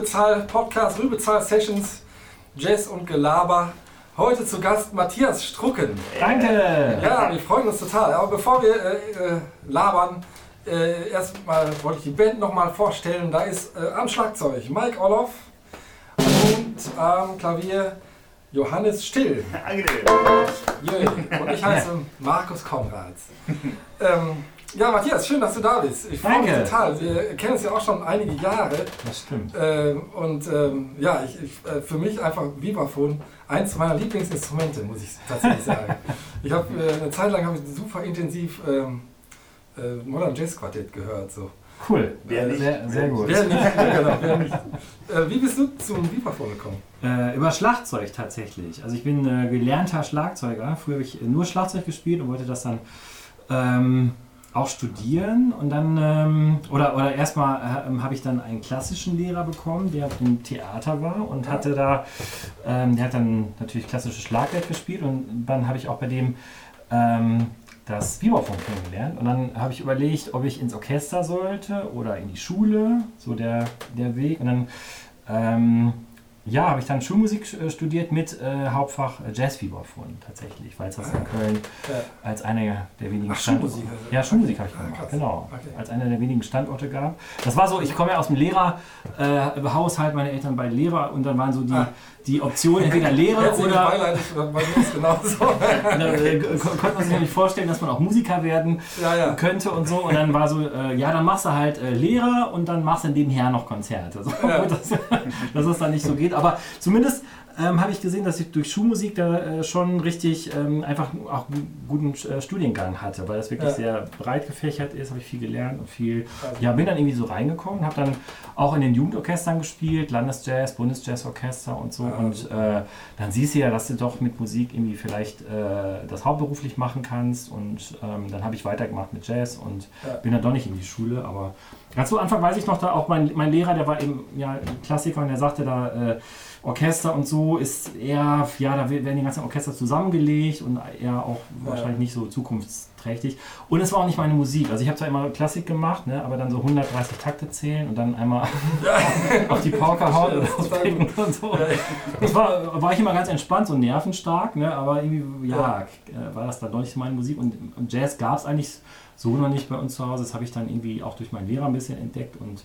beim Rübezahl Podcast, Rübezahl Sessions, Jazz und Gelaber. Heute zu Gast Matthias Strucken. Danke! Ja, wir freuen uns total. Aber bevor wir äh, äh, labern, äh, erstmal wollte ich die Band nochmal vorstellen. Da ist äh, am Schlagzeug Mike Oloff und am Klavier Johannes Still. Angenehm. Und ich heiße Markus Konrads. Ähm, ja, Matthias, schön, dass du da bist. Ich freue mich total. Wir kennen uns ja auch schon einige Jahre. Das stimmt. Ähm, und ähm, ja, ich, ich, äh, für mich einfach Vibraphon eins meiner Lieblingsinstrumente, muss ich tatsächlich sagen. ich habe äh, eine Zeit lang habe ich super intensiv ähm, äh, Modern Jazz Quartett gehört. So. Cool. Wer nicht? Sehr, sehr gut. Wer nicht? Genau, wer nicht. Äh, wie bist du zum Vibraphon gekommen? Äh, über Schlagzeug tatsächlich. Also ich bin äh, gelernter Schlagzeuger. Früher habe ich nur Schlagzeug gespielt und wollte das dann ähm, auch studieren. Und dann, ähm, oder, oder erstmal äh, habe ich dann einen klassischen Lehrer bekommen, der im Theater war und hatte da, ähm, der hat dann natürlich klassisches Schlagwerk gespielt und dann habe ich auch bei dem ähm, das Vibraphon kennengelernt und dann habe ich überlegt, ob ich ins Orchester sollte oder in die Schule, so der, der Weg. Und dann ähm, ja, habe ich dann Schulmusik äh, studiert mit äh, Hauptfach äh, Jazz-Vibraphon tatsächlich, weil es das in Köln Ja. als einer der wenigen Ach, Standorte Schulmusik, also. Ja, Schulmusik habe ich Ah, gemacht, genau. Okay. Als einer der wenigen Standorte gab. Das war so, ich komme ja aus dem Lehrerhaushalt, meine Eltern beide Lehrer und dann waren so die, Ah. Die Optionen, entweder Lehrer Herzlichen oder Beileid, bei genauso. dann, äh, kon- konnte man sich ja nicht vorstellen, dass man auch Musiker werden ja, ja. könnte und so. Und dann war so, äh, ja, dann machst du halt äh, Lehrer und dann machst du nebenher noch Konzerte. So, Ja. dass, dass es dann nicht so geht. Aber zumindest ähm, habe ich gesehen, dass ich durch Schulmusik da äh, schon richtig ähm, einfach auch einen guten äh, Studiengang hatte, weil das wirklich Ja. sehr breit gefächert ist, habe ich viel gelernt und viel, Also- ja, bin dann irgendwie so reingekommen, habe dann auch in den Jugendorchestern gespielt, Landesjazz, Bundesjazzorchester und so. Ja, und äh, dann siehst du ja, dass du doch mit Musik irgendwie vielleicht äh, das hauptberuflich machen kannst. Und ähm, dann habe ich weitergemacht mit Jazz und Ja. bin dann doch nicht in die Schule. Aber ganz zu Anfang weiß ich noch, da auch mein, mein Lehrer, der war eben ja, Klassiker und der sagte da, äh, Orchester und so ist eher, ja, da werden die ganzen Orchester zusammengelegt und eher auch Ja. wahrscheinlich nicht so zukunftsträchtig. Und es war auch nicht meine Musik. Also ich habe zwar immer Klassik gemacht, ne, aber dann so 130 Takte zählen und dann einmal auf die Pauke hauen Ja, und so. Das war, war ich immer ganz entspannt, so nervenstark, ne? aber irgendwie, ja, äh, war das dann doch nicht meine Musik. Und, und Jazz gab es eigentlich so noch nicht bei uns zu Hause. Das habe ich dann irgendwie auch durch meinen Lehrer ein bisschen entdeckt und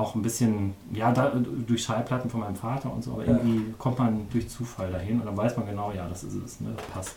auch ein bisschen, ja, da, durch Schallplatten von meinem Vater und so. Aber Ja. irgendwie kommt man durch Zufall dahin und dann weiß man genau, ja, das ist es, ne? das passt.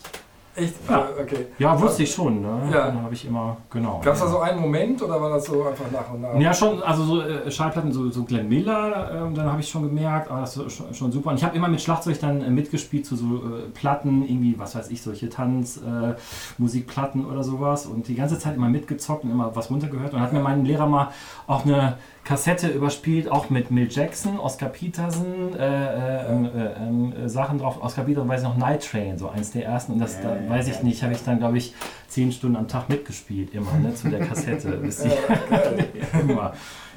Echt? Ja. Äh, Okay. Ja, wusste ich schon, ne? Ja. Dann habe ich immer, genau. Gab es da so einen Moment oder war das so einfach nach und nach? Ja, schon, also so äh, Schallplatten, so, so Glenn Miller, ähm, dann habe ich schon gemerkt, ah, das ist schon, schon super. Und ich habe immer mit Schlagzeug dann äh, mitgespielt zu so äh, Platten, irgendwie, was weiß ich, solche Tanz, äh, oder sowas und die ganze Zeit immer mitgezockt und immer was runtergehört. Und hat mir mein Lehrer mal auch eine Kassette überspielt, auch mit Mill Jackson, Oscar Peterson, äh, äh, äh, äh, Sachen drauf. Oscar Peterson weiß ich noch, Night Train, so eins der ersten. Und das, da, Ja, weiß ich nicht, habe ich dann, glaube ich, zehn Stunden am Tag mitgespielt, immer, ne, zu der Kassette. bis die immer.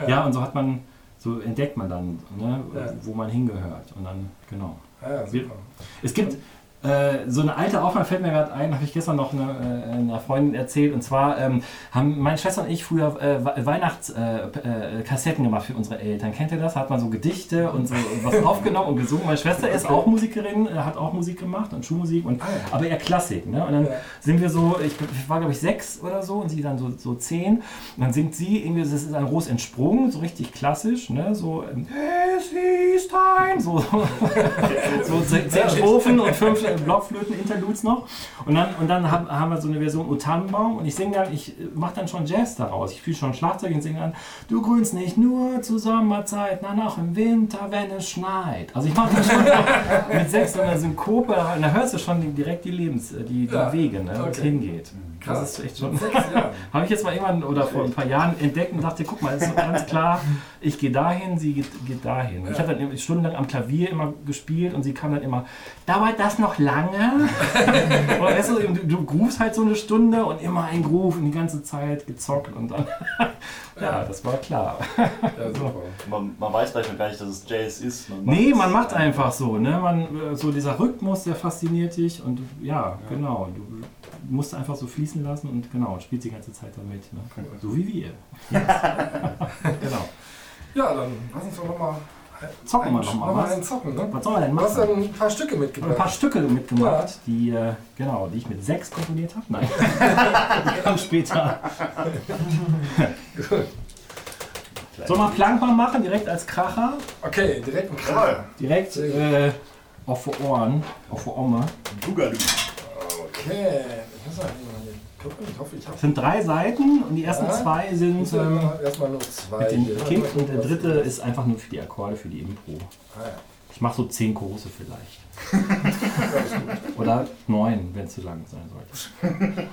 Ja, und so hat man, so entdeckt man dann, ne, wo man hingehört. Und dann, genau. Ja, ja, super. Es gibt äh, so eine alte Aufnahme, fällt mir gerade ein, habe ich gestern noch eine, äh, einer Freundin erzählt. Und zwar ähm, haben meine Schwester und ich früher äh, Weihnachtskassetten äh, Kassetten gemacht für unsere Eltern. Kennt ihr das? Hat man so Gedichte und so was aufgenommen und gesungen. Meine Schwester ist auch Musikerin, äh, hat auch Musik gemacht und Schulmusik, und, Ah, aber eher Klassik. Ne? Und dann sind wir so, ich, ich war glaube ich sechs oder so und sie dann so, so zehn. Und dann singt sie irgendwie, das ist ein Ros entsprungen, so richtig klassisch, ne? so ähm, Es ist ein, so, so zehn Strophen und fünf äh, Blockflöten-Interludes noch. Und dann, und dann hab, haben wir so eine Version O Tannenbaum und ich singe dann, ich mache dann schon Jazz daraus. Ich fühle schon Schlagzeug und singe dann, du grünst nicht nur zur Sommerzeit, nein auch im Winter, wenn es schneit. Also ich mache das schon mit sechs so eine Synkope, und da hörst du schon direkt die Lebens, äh, die, die Ja, Wege, ne, wo es okay. hingeht. Krass. Das ist echt schon. Habe ich jetzt mal irgendwann oder vor ein paar Jahren entdeckt und dachte, guck mal, ist so ganz klar, ich gehe dahin, sie geht, geht dahin. Und Ich habe dann stundenlang am Klavier immer gespielt und sie kam dann immer, dauert das noch lange? und weißt du, du, du groovst halt so eine Stunde und immer ein Groove und die ganze Zeit gezockt und dann, ja, das war klar. Ja, super. Man, man weiß vielleicht noch gar nicht, dass es Jazz ist. Man Nee, man macht einfach so, ne? Man, äh, so dieser Rhythmus, der fasziniert dich und ja, genau, du musst einfach so fließen lassen und genau, spielst die ganze Zeit damit. Ne? So wie wir. genau. Ja, dann lass uns doch nochmal Zocken wir noch mal noch was. zocken. Ne? Was soll man denn Du hast machen? dann ein paar Stücke habe ein mitgebracht. paar Stücke mitgemacht, die, äh, genau, die ich mit sechs komponiert habe. Nein, die kamen später. Soll man Plank mal machen, direkt als Kracher? Okay, direkt ein. Kracher. Direkt äh, auf die Ohren, auf die Omme. Boogaloo. Okay, ich muss mal hier gucken. Ich hoffe, ich habe Es sind drei Seiten und die ersten Ja. zwei sind ähm, erstmal nur zwei. mit den hier. Kick und der dritte ist einfach nur für die Akkorde, für die Impro. Ah, ja. Ich mache so zehn Chorus vielleicht. Oder neun, wenn es zu lang sein sollte.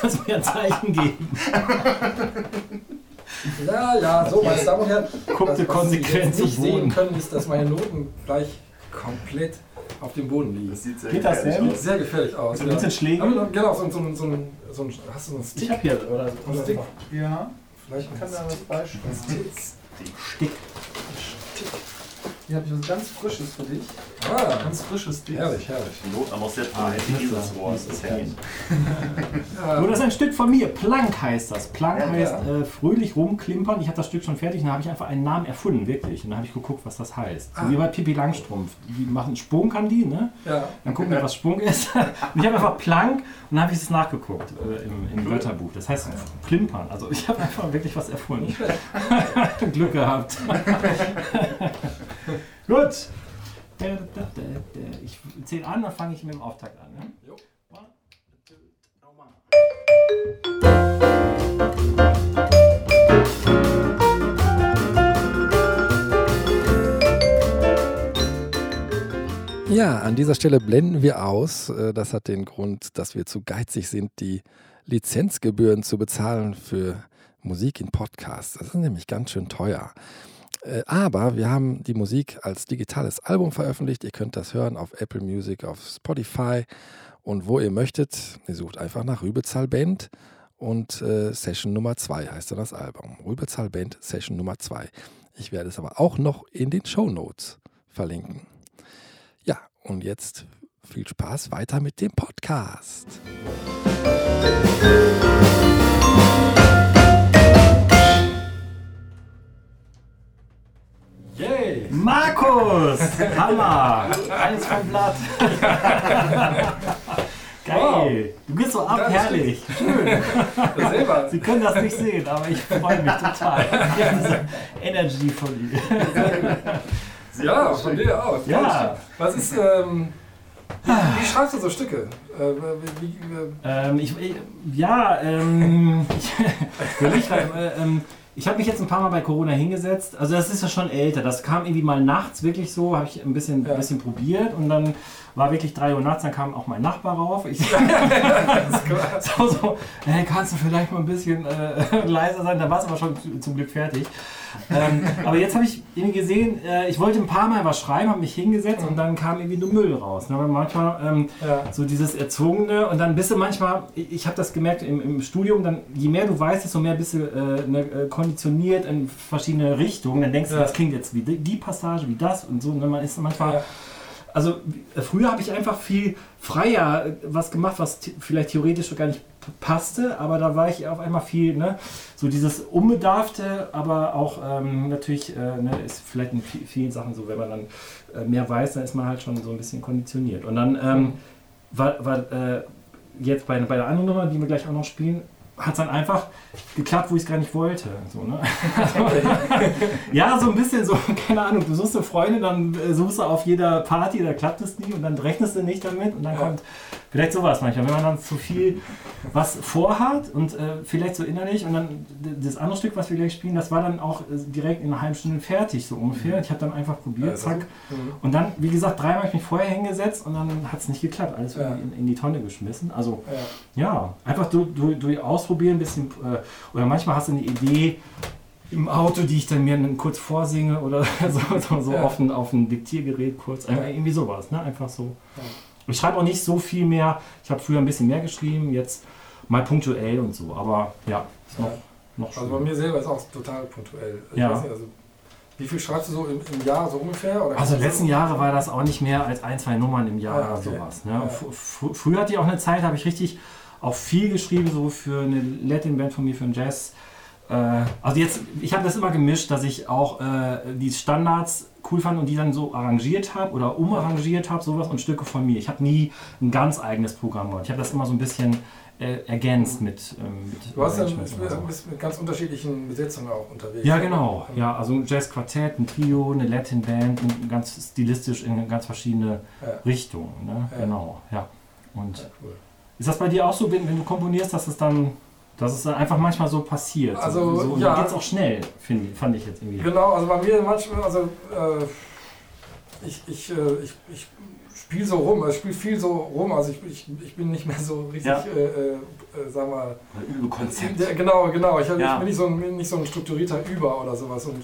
Kannst du mir ein Zeichen geben? Ja, ja, so, meine Damen und Herren. Guck was- was Sie konsequent nicht sehen können, ist, dass meine Noten gleich komplett auf dem Boden liegen. Das sieht sehr Geht das gefährlich denn? aus. Sehr gefährlich aus. Ein bisschen Schläge? Aber Genau, so, ein- so, ein- so, ein- so ein. Hast du so einen Stick? Ich habe hier, oder? Ein Stick? Ja, Vielleicht ich kann da ein was beispielen. Stick. Hier habe ich was ganz Frisches für dich. Ah, Ganz frisches Ding. herrlich, herrlich. Not am aus der Ah, dieses müsste Das ist herrlich. So, das ist ein Stück von mir. Plank heißt das. Plank Ja, heißt ja. Äh, fröhlich rumklimpern. Ich habe das Stück schon fertig und dann habe ich einfach einen Namen erfunden, wirklich. Und dann habe ich geguckt, was das heißt. So Ah. wie bei Pippi Langstrumpf. Die machen Sprung, kann die, ne? ja. Dann gucken wir, was Sprung ist. Und ich habe einfach Plank und dann habe ich es nachgeguckt äh, im, im Wörterbuch. Das heißt klimpern. Also ich habe einfach wirklich was erfunden. Glück gehabt. Gut. Ich zähle an, dann fange ich mit dem Auftakt an. Ne? Jo. One, two, one. Ja, an dieser Stelle blenden wir aus. Äh, Das hat den Grund, dass wir zu geizig sind, die Lizenzgebühren zu bezahlen für Musik in Podcasts. Das ist nämlich ganz schön teuer. Äh, Aber wir haben die Musik als digitales Album veröffentlicht. Ihr könnt das hören auf Apple Music, auf Spotify und wo ihr möchtet. Ihr sucht einfach nach Rübezahl Band und äh, Session Nummer 2 heißt dann das Album. Rübezahl Band Session Nummer 2. Ich werde es aber auch noch in den Show Notes verlinken. Ja, und jetzt viel Spaß weiter mit dem Podcast. Yay! Markus! Hammer! Eins vom Blatt. Geil! Du gehst so ab, Ja, das herrlich. Selber. Sie können das nicht sehen, aber ich freue mich total. Diese Energy von dir. Ja, von dir auch. Ja. Was ist, ähm, wie, wie schreibst du so Stücke? Äh, wie, wie, Ähm, ich, ich, ja, ähm, ich, ich, äh, ähm, ich habe mich jetzt ein paar Mal bei Corona hingesetzt. Also das ist ja schon älter. Das kam irgendwie mal nachts wirklich so, habe ich ein bisschen, Ja. ein bisschen probiert und dann war wirklich 3 Uhr nachts, dann kam auch mein Nachbar rauf. Ich, so, so, hey, kannst du vielleicht mal ein bisschen äh, leiser sein? Da war es aber schon zu- zum Glück fertig. Ähm, aber jetzt habe ich irgendwie gesehen, äh, ich wollte ein paar Mal was schreiben, habe mich hingesetzt und dann kam irgendwie nur Müll raus. Ne? Weil manchmal ähm, ja. so dieses Erzwungene und dann bist du manchmal, ich, ich habe das gemerkt im, im Studium, dann je mehr du weißt, desto mehr bist du äh, ne, äh, konditioniert in verschiedene Richtungen. Dann denkst du, Ja. das klingt jetzt wie die, die Passage, wie das und so. Und dann man ist manchmal. Ja. Also äh, früher habe ich einfach viel freier äh, was gemacht, was vielleicht theoretisch gar nicht passte, aber da war ich auf einmal viel, ne, so dieses Unbedarfte, aber auch ähm, natürlich, äh, ne, ist vielleicht in vi- vielen Sachen so, wenn man dann äh, mehr weiß, dann ist man halt schon so ein bisschen konditioniert. Und dann ähm, war, war äh, jetzt bei, bei der anderen Nummer, die wir gleich auch noch spielen, hat es dann einfach geklappt, wo ich es gar nicht wollte. So, ne? ja, so ein bisschen so, keine Ahnung, du suchst eine Freundin, dann äh, suchst du auf jeder Party, da klappt es nie und dann rechnest du nicht damit und dann Ja. kommt vielleicht sowas manchmal, wenn man dann zu viel was vorhat und äh, vielleicht so innerlich und dann das andere Stück, was wir gleich spielen, das war dann auch äh, direkt in einer halben Stunde fertig, so ungefähr. Ich habe dann einfach probiert, Also, zack. mhm. Und dann, wie gesagt, dreimal habe ich mich vorher hingesetzt und dann hat es nicht geklappt. Alles Ja. in, in die Tonne geschmissen. Also Ja. ja, einfach du, du, du ausprobieren, ein bisschen. Äh, oder manchmal hast du eine Idee im Auto, die ich dann mir dann kurz vorsinge oder so, so, so Ja. auf, ein, auf ein Diktiergerät kurz. Einfach irgendwie sowas, ne? Einfach so. Ja. Ich schreibe auch nicht so viel mehr. Ich habe früher ein bisschen mehr geschrieben, jetzt mal punktuell und so. Aber ja, ist noch, noch Also bei schön. mir selber ist auch total punktuell. Ich Ja. nicht, also, wie viel schreibst du so im, im Jahr so ungefähr? Oder Also letzten Jahre war das auch nicht mehr als ein, zwei Nummern im Jahr Ah, oder okay. sowas. Ne? Ja. Fr- fr- Früher hatte ich auch eine Zeit, habe ich richtig auch viel geschrieben, so für eine Latin-Band von mir, für einen Jazz. äh, also jetzt, ich habe das immer gemischt, dass ich auch äh, die Standards cool fand und die dann so arrangiert habe oder umarrangiert habe, sowas und Stücke von mir. Ich habe nie ein ganz eigenes Programm gehabt. Ich habe das immer so ein bisschen äh, ergänzt mit, ähm, mit Du hast dann so. bist mit ganz unterschiedlichen Besetzungen auch unterwegs. Ja, genau. Ja, also ein Jazzquartett, ein Trio, eine Latin Band, ganz stilistisch in ganz verschiedene Ja. Richtungen. Ne? Ja. Genau, ja. Und Ja, cool. Ist das bei dir auch so, wenn, wenn du komponierst, dass es dann, dass es einfach manchmal so passiert? Also, so, ja. dann geht es auch schnell, finde ich, fand ich jetzt irgendwie. Genau, also bei mir manchmal, also äh, ich, ich, äh, ich, ich spiele so rum, also ich spiele viel so rum, also ich, ich, ich bin nicht mehr so richtig, Ja. äh, äh, äh, sag mal, Übekonzept. Ja, genau, genau, ich, Ja. ich bin nicht so, ein, nicht so ein strukturierter Über oder sowas und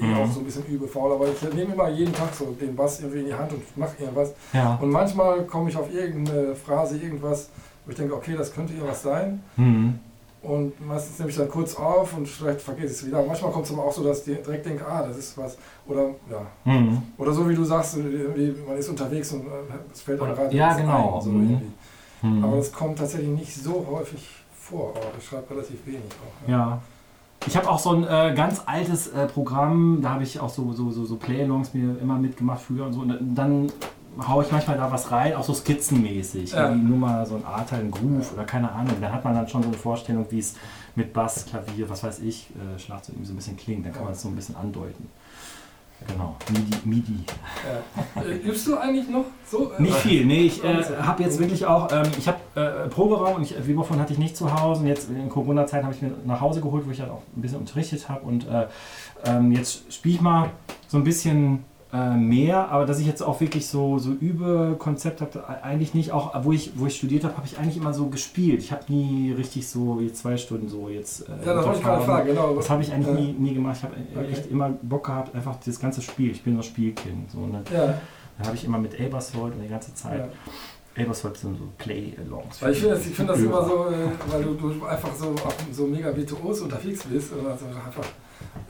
eh Mhm. auch so ein bisschen übefaul, aber ich nehme immer jeden Tag so den Bass irgendwie in die Hand und mache irgendwas. Ja. Und manchmal komme ich auf irgendeine Phrase, irgendwas, wo ich denke, okay, das könnte irgendwas sein. Mhm. Und meistens nehme ich dann kurz auf und vielleicht vergesse ich es wieder. Manchmal kommt es aber auch so, dass ich direkt denke, ah, das ist was. Oder ja. Mhm. Oder so wie du sagst, man ist unterwegs und äh, es fällt einem gerade Ja, genau. ein. So Mhm. Mhm. Aber das kommt tatsächlich nicht so häufig vor. Aber ich schreibe relativ wenig auch. Ja. Ich habe auch so ein äh, ganz altes äh, Programm, da habe ich auch so, so, so, so Play-Alongs mir immer mitgemacht früher und so. Und dann haue ich manchmal da was rein, auch so skizzenmäßig. Ja. Nur mal so ein A-Teil, ein Groove oder keine Ahnung. Dann hat man dann schon so eine Vorstellung, wie es mit Bass, Klavier, was weiß ich, äh, Schlagzeug irgendwie so ein bisschen klingt. Dann kann man es so ein bisschen andeuten. Genau, MIDI. MIDI. Äh, übst du eigentlich noch so? Äh, Nicht viel, nee, ich äh, habe jetzt wirklich auch, ähm, ich habe äh, Proberaum und ich, Vibraphon hatte ich nicht zu Hause und jetzt in Corona-Zeiten habe ich mir nach Hause geholt, wo ich halt auch ein bisschen unterrichtet habe und äh, ähm, jetzt spiele ich mal so ein bisschen äh, mehr, aber dass ich jetzt auch wirklich so, so Übekonzept habe, eigentlich nicht, auch wo ich, wo ich studiert habe, habe ich eigentlich immer so gespielt. Ich habe nie richtig so jetzt zwei Stunden so jetzt. Äh, Ja, das wollte ich gerade fragen, genau. Das habe ich eigentlich Ja. nie, nie gemacht. Ich habe Okay. echt immer Bock gehabt, einfach das ganze Spiel. Ich bin so Spielkind. So, ne? Ja, Da habe ich immer mit Abersvold und die ganze Zeit. ja. Abersvold sind so Play-Alongs. Weil ich finde das, ich find das immer so, äh, weil du, du einfach so, so mega virtuos unterwegs bist und also einfach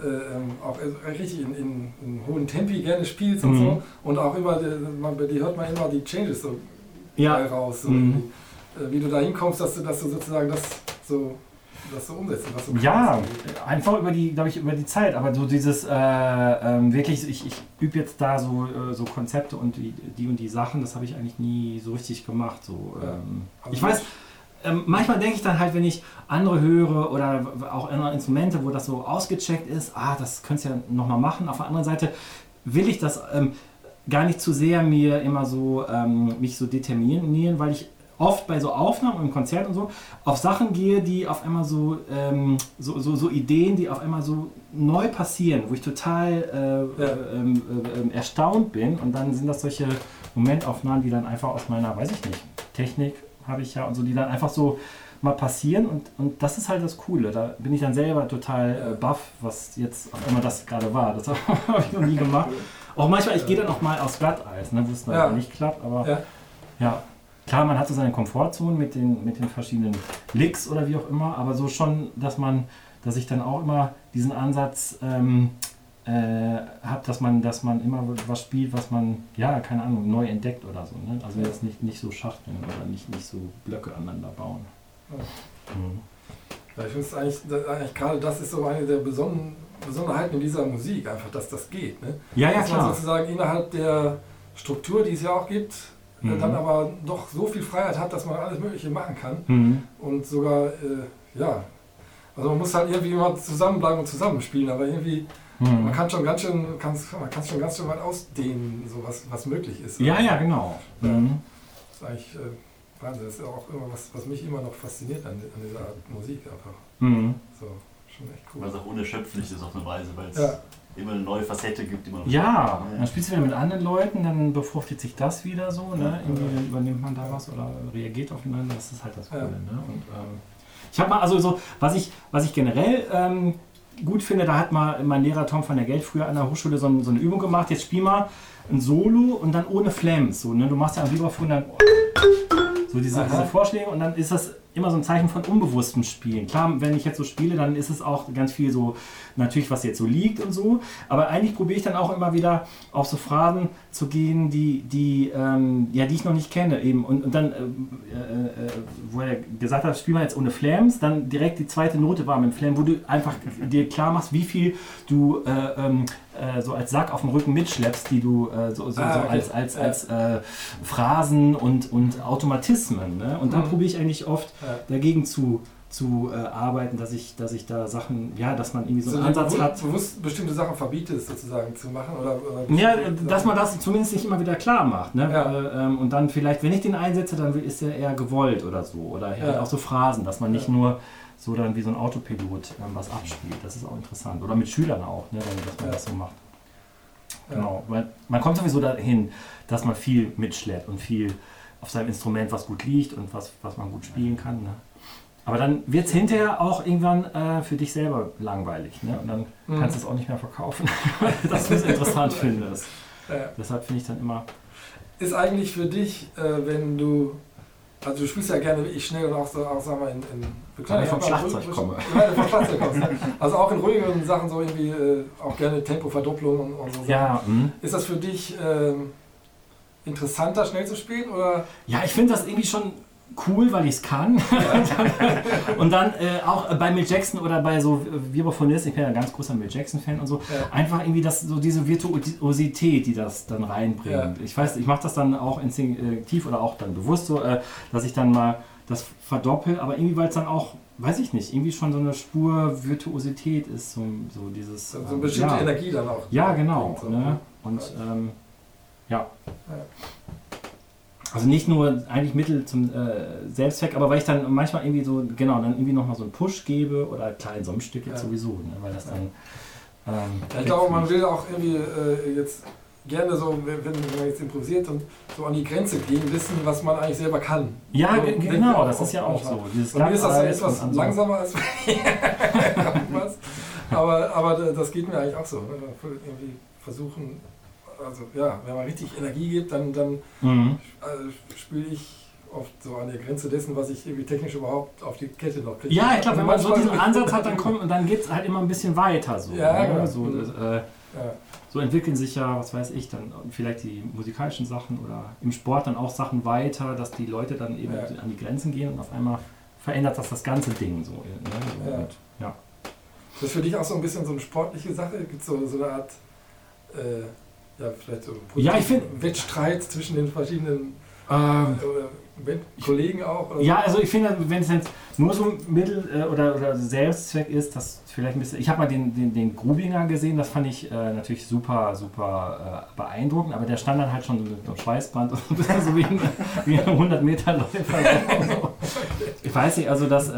äh, ähm, auch richtig in, in, in hohen Tempi gerne spielst und Mhm. so. Und auch immer, man, bei dir hört man immer die Changes so geil Ja, raus. So Mhm. irgendwie. äh, wie du da hinkommst, dass du, dass du sozusagen das so, das so umsetzt. und Was du ja, einfach über die, glaube ich, über die Zeit. Aber so dieses, äh, ähm, wirklich, ich, ich übe jetzt da so, äh, so Konzepte und die, die und die Sachen, das habe ich eigentlich nie so richtig gemacht. So, ähm, Also ich weiß, ähm, manchmal denke ich dann halt, wenn ich andere höre oder auch andere Instrumente, wo das so ausgecheckt ist, ah, das könntest du ja nochmal machen. Auf der anderen Seite will ich das ähm, gar nicht zu sehr mir immer so, ähm, mich so determinieren, weil ich oft bei so Aufnahmen und im Konzert und so auf Sachen gehe, die auf einmal so, ähm, so, so, so Ideen, die auf einmal so neu passieren, wo ich total äh, Ja. äh, ähm, äh, ähm, erstaunt bin und dann sind das solche Momentaufnahmen, die dann einfach aus meiner, weiß ich nicht, Technik habe ich ja und so, die dann einfach so mal passieren und, und das ist halt das Coole. Da bin ich dann selber total äh, baff, was jetzt auch immer das gerade war. Das habe ich noch nie gemacht. Auch manchmal, ich gehe dann auch mal aufs Glatteis, ne, wo es dann Ja. nicht klappt, aber Ja. ja. Klar, man hat so seine Komfortzone mit den, mit den verschiedenen Licks oder wie auch immer, aber so schon, dass man, dass ich dann auch immer diesen Ansatz ähm, äh, dass man, dass man immer was spielt, was man, ja, keine Ahnung, neu entdeckt oder so. Ne? Also jetzt nicht, nicht so schachteln oder nicht, nicht so Blöcke aneinander bauen. Mhm. Ja, ich finde es eigentlich, eigentlich gerade das ist so eine der Beson Besonderheiten in dieser Musik, einfach, dass das geht. Ne? Ja, ja, dass man klar. sozusagen innerhalb der Struktur, die es ja auch gibt, äh, Mhm. dann aber doch so viel Freiheit hat, dass man alles Mögliche machen kann. Mhm. Und sogar, äh, ja, also man muss halt irgendwie immer zusammenbleiben und zusammenspielen, aber irgendwie, Mhm. man kann schon ganz schön, kann's, man kann schon ganz schön weit ausdehnen, so was, was möglich ist. Ja, ja, genau. Ja. Mhm. Das ist eigentlich äh, Wahnsinn. Das ist auch immer was, was mich immer noch fasziniert an, an dieser Art Musik einfach. Mhm. So, schon echt cool. Weil es auch unerschöpflich ist auf eine Weise, weil es Ja. immer eine neue Facette gibt, die man Ja, dann spielst du wieder mit anderen Leuten, dann befruchtet sich das wieder so, ne? Ja. Irgendwie übernimmt man da was oder reagiert aufeinander, das ist halt das Coole, Ja. ne? Und, ähm, ich habe mal, also so, was ich, was ich generell ähm, gut finde, da hat mal mein Lehrer Tom van der Geld früher an der Hochschule so, so eine Übung gemacht, jetzt spiel mal ein Solo und dann ohne Flams, so, ne? Du machst ja am Vibraphon dann so diese, diese Vorschläge und dann ist das immer so ein Zeichen von unbewusstem Spielen. Klar, wenn ich jetzt so spiele, dann ist es auch ganz viel so, natürlich, was jetzt so liegt und so. Aber eigentlich probiere ich dann auch immer wieder auf so Phrasen zu gehen, die, die, ähm, ja, die ich noch nicht kenne. Eben. Und, und dann, äh, äh, wo er gesagt hat, spiel mal jetzt ohne Flams, dann direkt die zweite Note war mit Flam, wo du einfach dir klar machst, wie viel du äh, ähm, äh, so als Sack auf dem Rücken mitschleppst, die du äh, so, so, Ah, so okay. als, als, Ja. als äh, Phrasen und, und Automatismen. Ne? Und da Mhm. probiere ich eigentlich oft Ja. dagegen zu, zu äh, arbeiten, dass ich, dass ich da Sachen, ja, dass man irgendwie so So einen Ansatz hat. bewusst bestimmte Sachen verbietest, sozusagen zu machen? Oder, oder Ja, dass man das zumindest nicht immer wieder klar macht. Ne? Ja. Äh, ähm, und dann vielleicht, wenn ich den einsetze, dann ist er eher gewollt oder so. Oder halt auch so Phrasen, dass man nicht nur so dann wie so ein Autopilot ähm, was abspielt. Das ist auch interessant. Oder mit Schülern auch, ne? dass man Ja. das so macht. Genau. Weil man kommt sowieso dahin, dass man viel mitschleppt und viel auf seinem Instrument, was gut liegt und was, was man gut spielen kann. Ne? Aber dann wird es hinterher auch irgendwann äh, für dich selber langweilig. Ne? Und dann Mhm. kannst du es auch nicht mehr verkaufen, dass du es interessant findest. Ja. Deshalb finde ich dann immer. Ist eigentlich für dich, äh, wenn du, also du spielst ja gerne wie ich schnell und auch so, auch sagen wir in, in ich vom Schlagzeug komme. Vom Schlagzeug kommst. Ne? Also auch in ruhigeren Sachen so irgendwie äh, auch gerne Tempoverdopplung und, und so. Ja, mh. Ist das für dich ähm, interessanter, schnell zu spielen oder? ja ich finde das irgendwie schon cool, weil ich es kann. und dann äh, auch bei Mill Jackson oder bei so Vibraphonisten, ich bin ja ein ganz großer Mill Jackson-Fan und so, Ja. einfach irgendwie das, so diese Virtuosität, die das dann reinbringt. Ja. Ich weiß, ich mache das dann auch instinktiv oder auch dann bewusst so, äh, dass ich dann mal das verdoppel, aber irgendwie, weil es dann auch, weiß ich nicht, irgendwie schon so eine Spur Virtuosität ist, so, so dieses. So, so eine ähm, bestimmte ja. Energie dann auch. Ja, genau. so. Ne? Und ähm, ja. Ja. Also nicht nur eigentlich Mittel zum äh, Selbstzweck, aber weil ich dann manchmal irgendwie so, genau, dann irgendwie nochmal so einen Push gebe oder klar in so einem Stück jetzt Ja. sowieso, ne? weil das dann. Ähm, ich glaube, man will auch irgendwie äh, jetzt gerne so, wenn, wenn man jetzt improvisiert und so an die Grenze gehen, wissen, was man eigentlich selber kann. ja, ich genau, das ist ja auch so. Dieses Und mir ist das ja etwas und langsamer als irgendwas. aber, aber das geht mir eigentlich auch so. Irgendwie versuchen, also ja, wenn man richtig Energie gibt, dann, dann Mhm. äh, spiele ich oft so an der Grenze dessen, was ich irgendwie technisch überhaupt auf die Kette noch kriege. Ja, ich glaube, wenn man so diesen Ansatz hat, dann kommt und dann geht es halt immer ein bisschen weiter. So, Ja, ne? genau. so, Mhm. äh, Ja, so entwickeln sich ja, was weiß ich, dann vielleicht die musikalischen Sachen oder im Sport dann auch Sachen weiter, dass die Leute dann eben Ja. an die Grenzen gehen und auf einmal verändert das das ganze Ding so. Ne? Ja. Ja. Das ist für dich auch so ein bisschen so eine sportliche Sache? Gibt es so, so eine Art, äh, ja, vielleicht so Ja, ich find- Wettstreit zwischen den verschiedenen Ähm, äh, Kollegen auch? Oder ja, also ich finde, wenn es jetzt nur so ein Mittel äh, oder, oder Selbstzweck ist, das vielleicht ein bisschen. Ich habe mal den, den, den Grubinger gesehen, das fand ich äh, natürlich super, super äh, beeindruckend, aber der stand dann halt schon so mit einem Schweißband und so, ein bisschen so wie ein, wie ein 100 Meter Läufer. Ich weiß nicht, also das.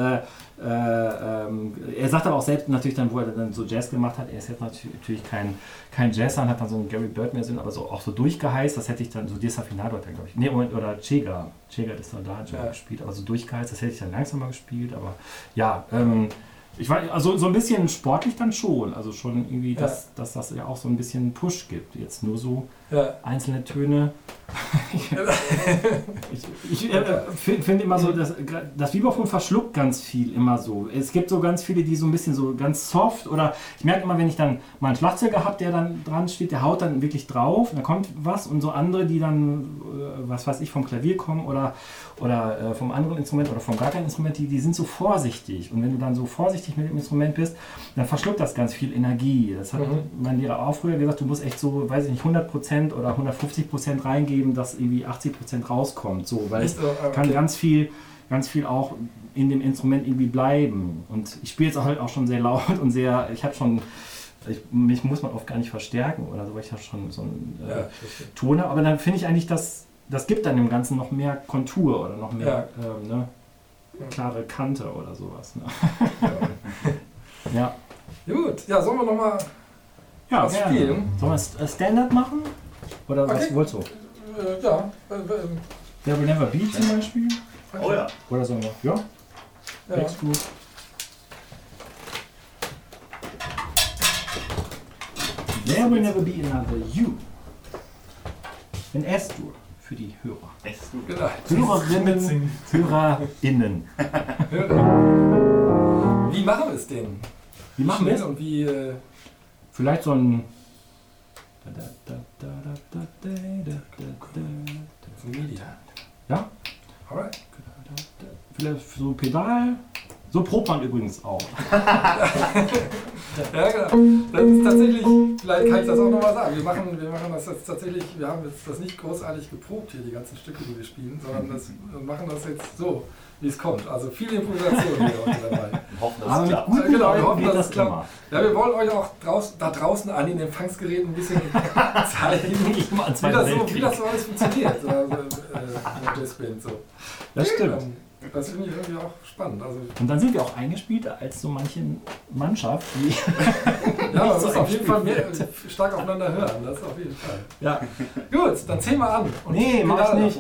Äh, äh, ähm, er sagt aber auch selbst natürlich dann, wo er dann so Jazz gemacht hat, er ist jetzt natü- natürlich kein, kein Jazzer und hat dann so einen Gary Bird mehr Sinn, aber so auch so durchgeheißt, das hätte ich dann, so Desafinado hat er glaube ich, nee, Moment, oder Chega, Chega ist dann da, Ja. gespielt, aber so durchgeheißt, das hätte ich dann langsamer gespielt, aber ja, ähm, ich weiß, also so ein bisschen sportlich dann schon, also schon irgendwie, Ja. dass, dass das ja auch so ein bisschen Push gibt, jetzt nur so ja. einzelne Töne. ich ich äh, finde find immer so, dass das Vibraphon verschluckt ganz viel immer so. Es gibt so ganz viele, die so ein bisschen so ganz soft oder ich merke immer, wenn ich dann mal einen Schlagzeuger habe, der dann dran steht, der haut dann wirklich drauf, da kommt was und so andere, die dann, äh, was weiß ich, vom Klavier kommen oder, oder äh, vom anderen Instrument oder vom gar kein Instrument, die, die sind so vorsichtig und wenn du dann so vorsichtig mit dem Instrument bist, dann verschluckt das ganz viel Energie. Das hat Mhm. mein Lehrer auch früher gesagt, du musst echt so, weiß ich nicht, 100% oder 150% reingeben, dass irgendwie 80% rauskommt, so, weil es äh, kann okay. ganz viel, ganz viel auch in dem Instrument irgendwie bleiben. Und ich spiele jetzt halt auch schon sehr laut und sehr, ich habe schon, ich, mich muss man oft gar nicht verstärken oder so, weil ich habe schon so einen äh, Ja. Ton habe. Aber dann finde ich eigentlich, dass das gibt dann dem Ganzen noch mehr Kontur oder noch mehr ähm, ne, Ja. klare Kante oder sowas. Ne? Ja. Ja, Gut, ja, sollen wir nochmal. ja Was gerne. spielen? Sollen wir es äh, Standard machen? Oder was Okay. wolltest du? Äh, ja, äh, äh, There Will Never Be zum Beispiel? Oh ja. Oder sollen wir? Ja, ja. legst du. There will never be another you. In S-Dur. für die Hörer. Gut. Genau. Hörerinnen, HörerInnen. Hörer. Wie machen wir es denn? Wie machen wir es? Und wie, äh, Vielleicht so ein. Media. Ja, Alright. vielleicht so Pedal. So probt man übrigens auch. Ja, genau. Das ist tatsächlich, vielleicht kann ich das auch nochmal sagen. Wir machen, wir machen das jetzt tatsächlich, wir haben jetzt das nicht großartig geprobt hier, die ganzen Stücke, die wir spielen, sondern das, wir machen das jetzt so, wie es kommt. Also viel Improvisation hier heute dabei. Wir hoffen, dass Aber es mit klappt. guten Genau, wir hoffen, das es klappt. immer. Ja, wir wollen euch auch draus, da draußen an den Empfangsgeräten ein bisschen zeigen, wie das, so, wie das so alles funktioniert. Also, äh, mit so. Das stimmt. Ähm, Das finde ich irgendwie auch spannend. Also, Und dann sind wir auch eingespielt als so manche Mannschaft, die. ja, man so muss auf jeden Fall mehr, stark aufeinander hören. Das auf jeden Fall. Ja. Gut, dann zähl mal an. Und Nee, mach ich nicht.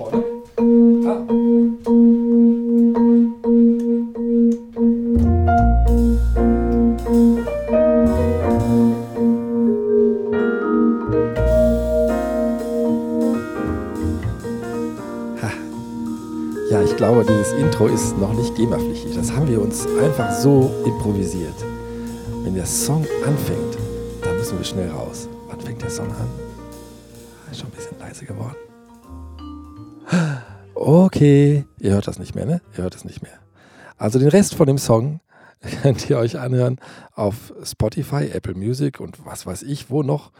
Ah. Glaube, dieses Intro ist noch nicht GEMA-pflichtig. Das haben wir uns einfach so improvisiert. Wenn der Song anfängt, dann müssen wir schnell raus. Wann fängt der Song an? Ist schon ein bisschen leise geworden. Okay, ihr hört das nicht mehr, ne? Ihr hört es nicht mehr. Also den Rest von dem Song könnt ihr euch anhören auf Spotify, Apple Music und was weiß ich wo noch.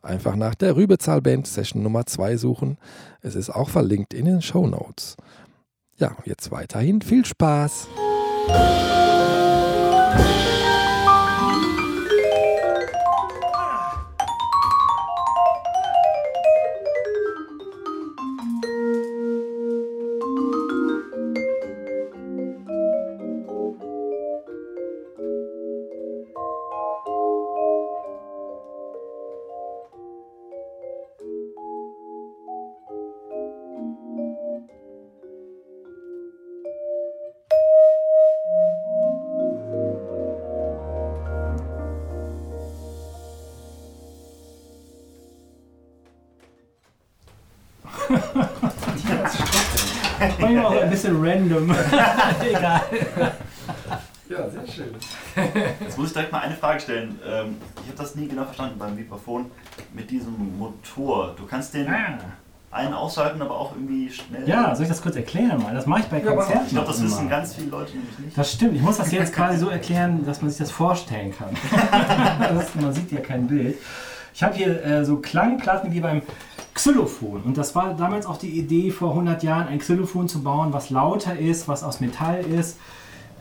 Einfach nach der Rübezahl Band Session Nummer 2 suchen. Es ist auch verlinkt in den Show Notes. Ja, jetzt weiterhin viel Spaß. Random. Egal. Ja, sehr schön. Jetzt muss ich direkt mal eine Frage stellen. Ähm, ich habe das nie genau verstanden beim Vibraphon mit diesem Motor. Du kannst den Ah. einen ausschalten, aber auch irgendwie schnell. Ja, soll ich das kurz erklären mal? Das mache ich bei Ja. Konzerten. Ich glaube, das immer. wissen ganz viele Leute nämlich nicht. Das stimmt. Ich muss das jetzt quasi so erklären, dass man sich das vorstellen kann. das, man sieht ja kein Bild. Ich habe hier äh, so Klangplatten wie beim Xylophon. Und das war damals auch die Idee, vor 100 Jahren ein Xylophon zu bauen, was lauter ist, was aus Metall ist,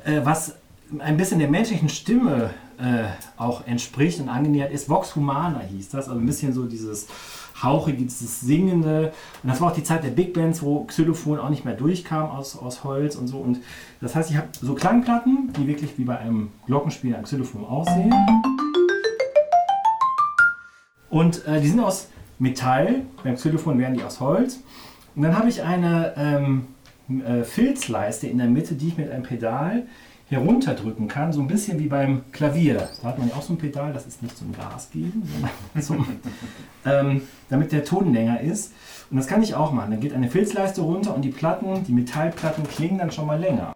äh, was ein bisschen der menschlichen Stimme äh, auch entspricht und angenähert ist. Vox Humana hieß das, also ein bisschen so dieses hauchige, dieses singende. Und das war auch die Zeit der Big Bands, wo Xylophon auch nicht mehr durchkam aus, aus Holz und so. Und das heißt, ich habe so Klangplatten, die wirklich wie bei einem Glockenspiel am Xylophon aussehen. Und äh, die sind aus Metall, beim Xylophon wären die aus Holz. Und dann habe ich eine ähm, äh, Filzleiste in der Mitte, die ich mit einem Pedal herunterdrücken kann, so ein bisschen wie beim Klavier. Da hat man ja auch so ein Pedal, das ist nicht zum Gas geben, sondern zum, ähm, damit der Ton länger ist. Und das kann ich auch machen. Dann geht eine Filzleiste runter und die Platten, die Metallplatten klingen dann schon mal länger.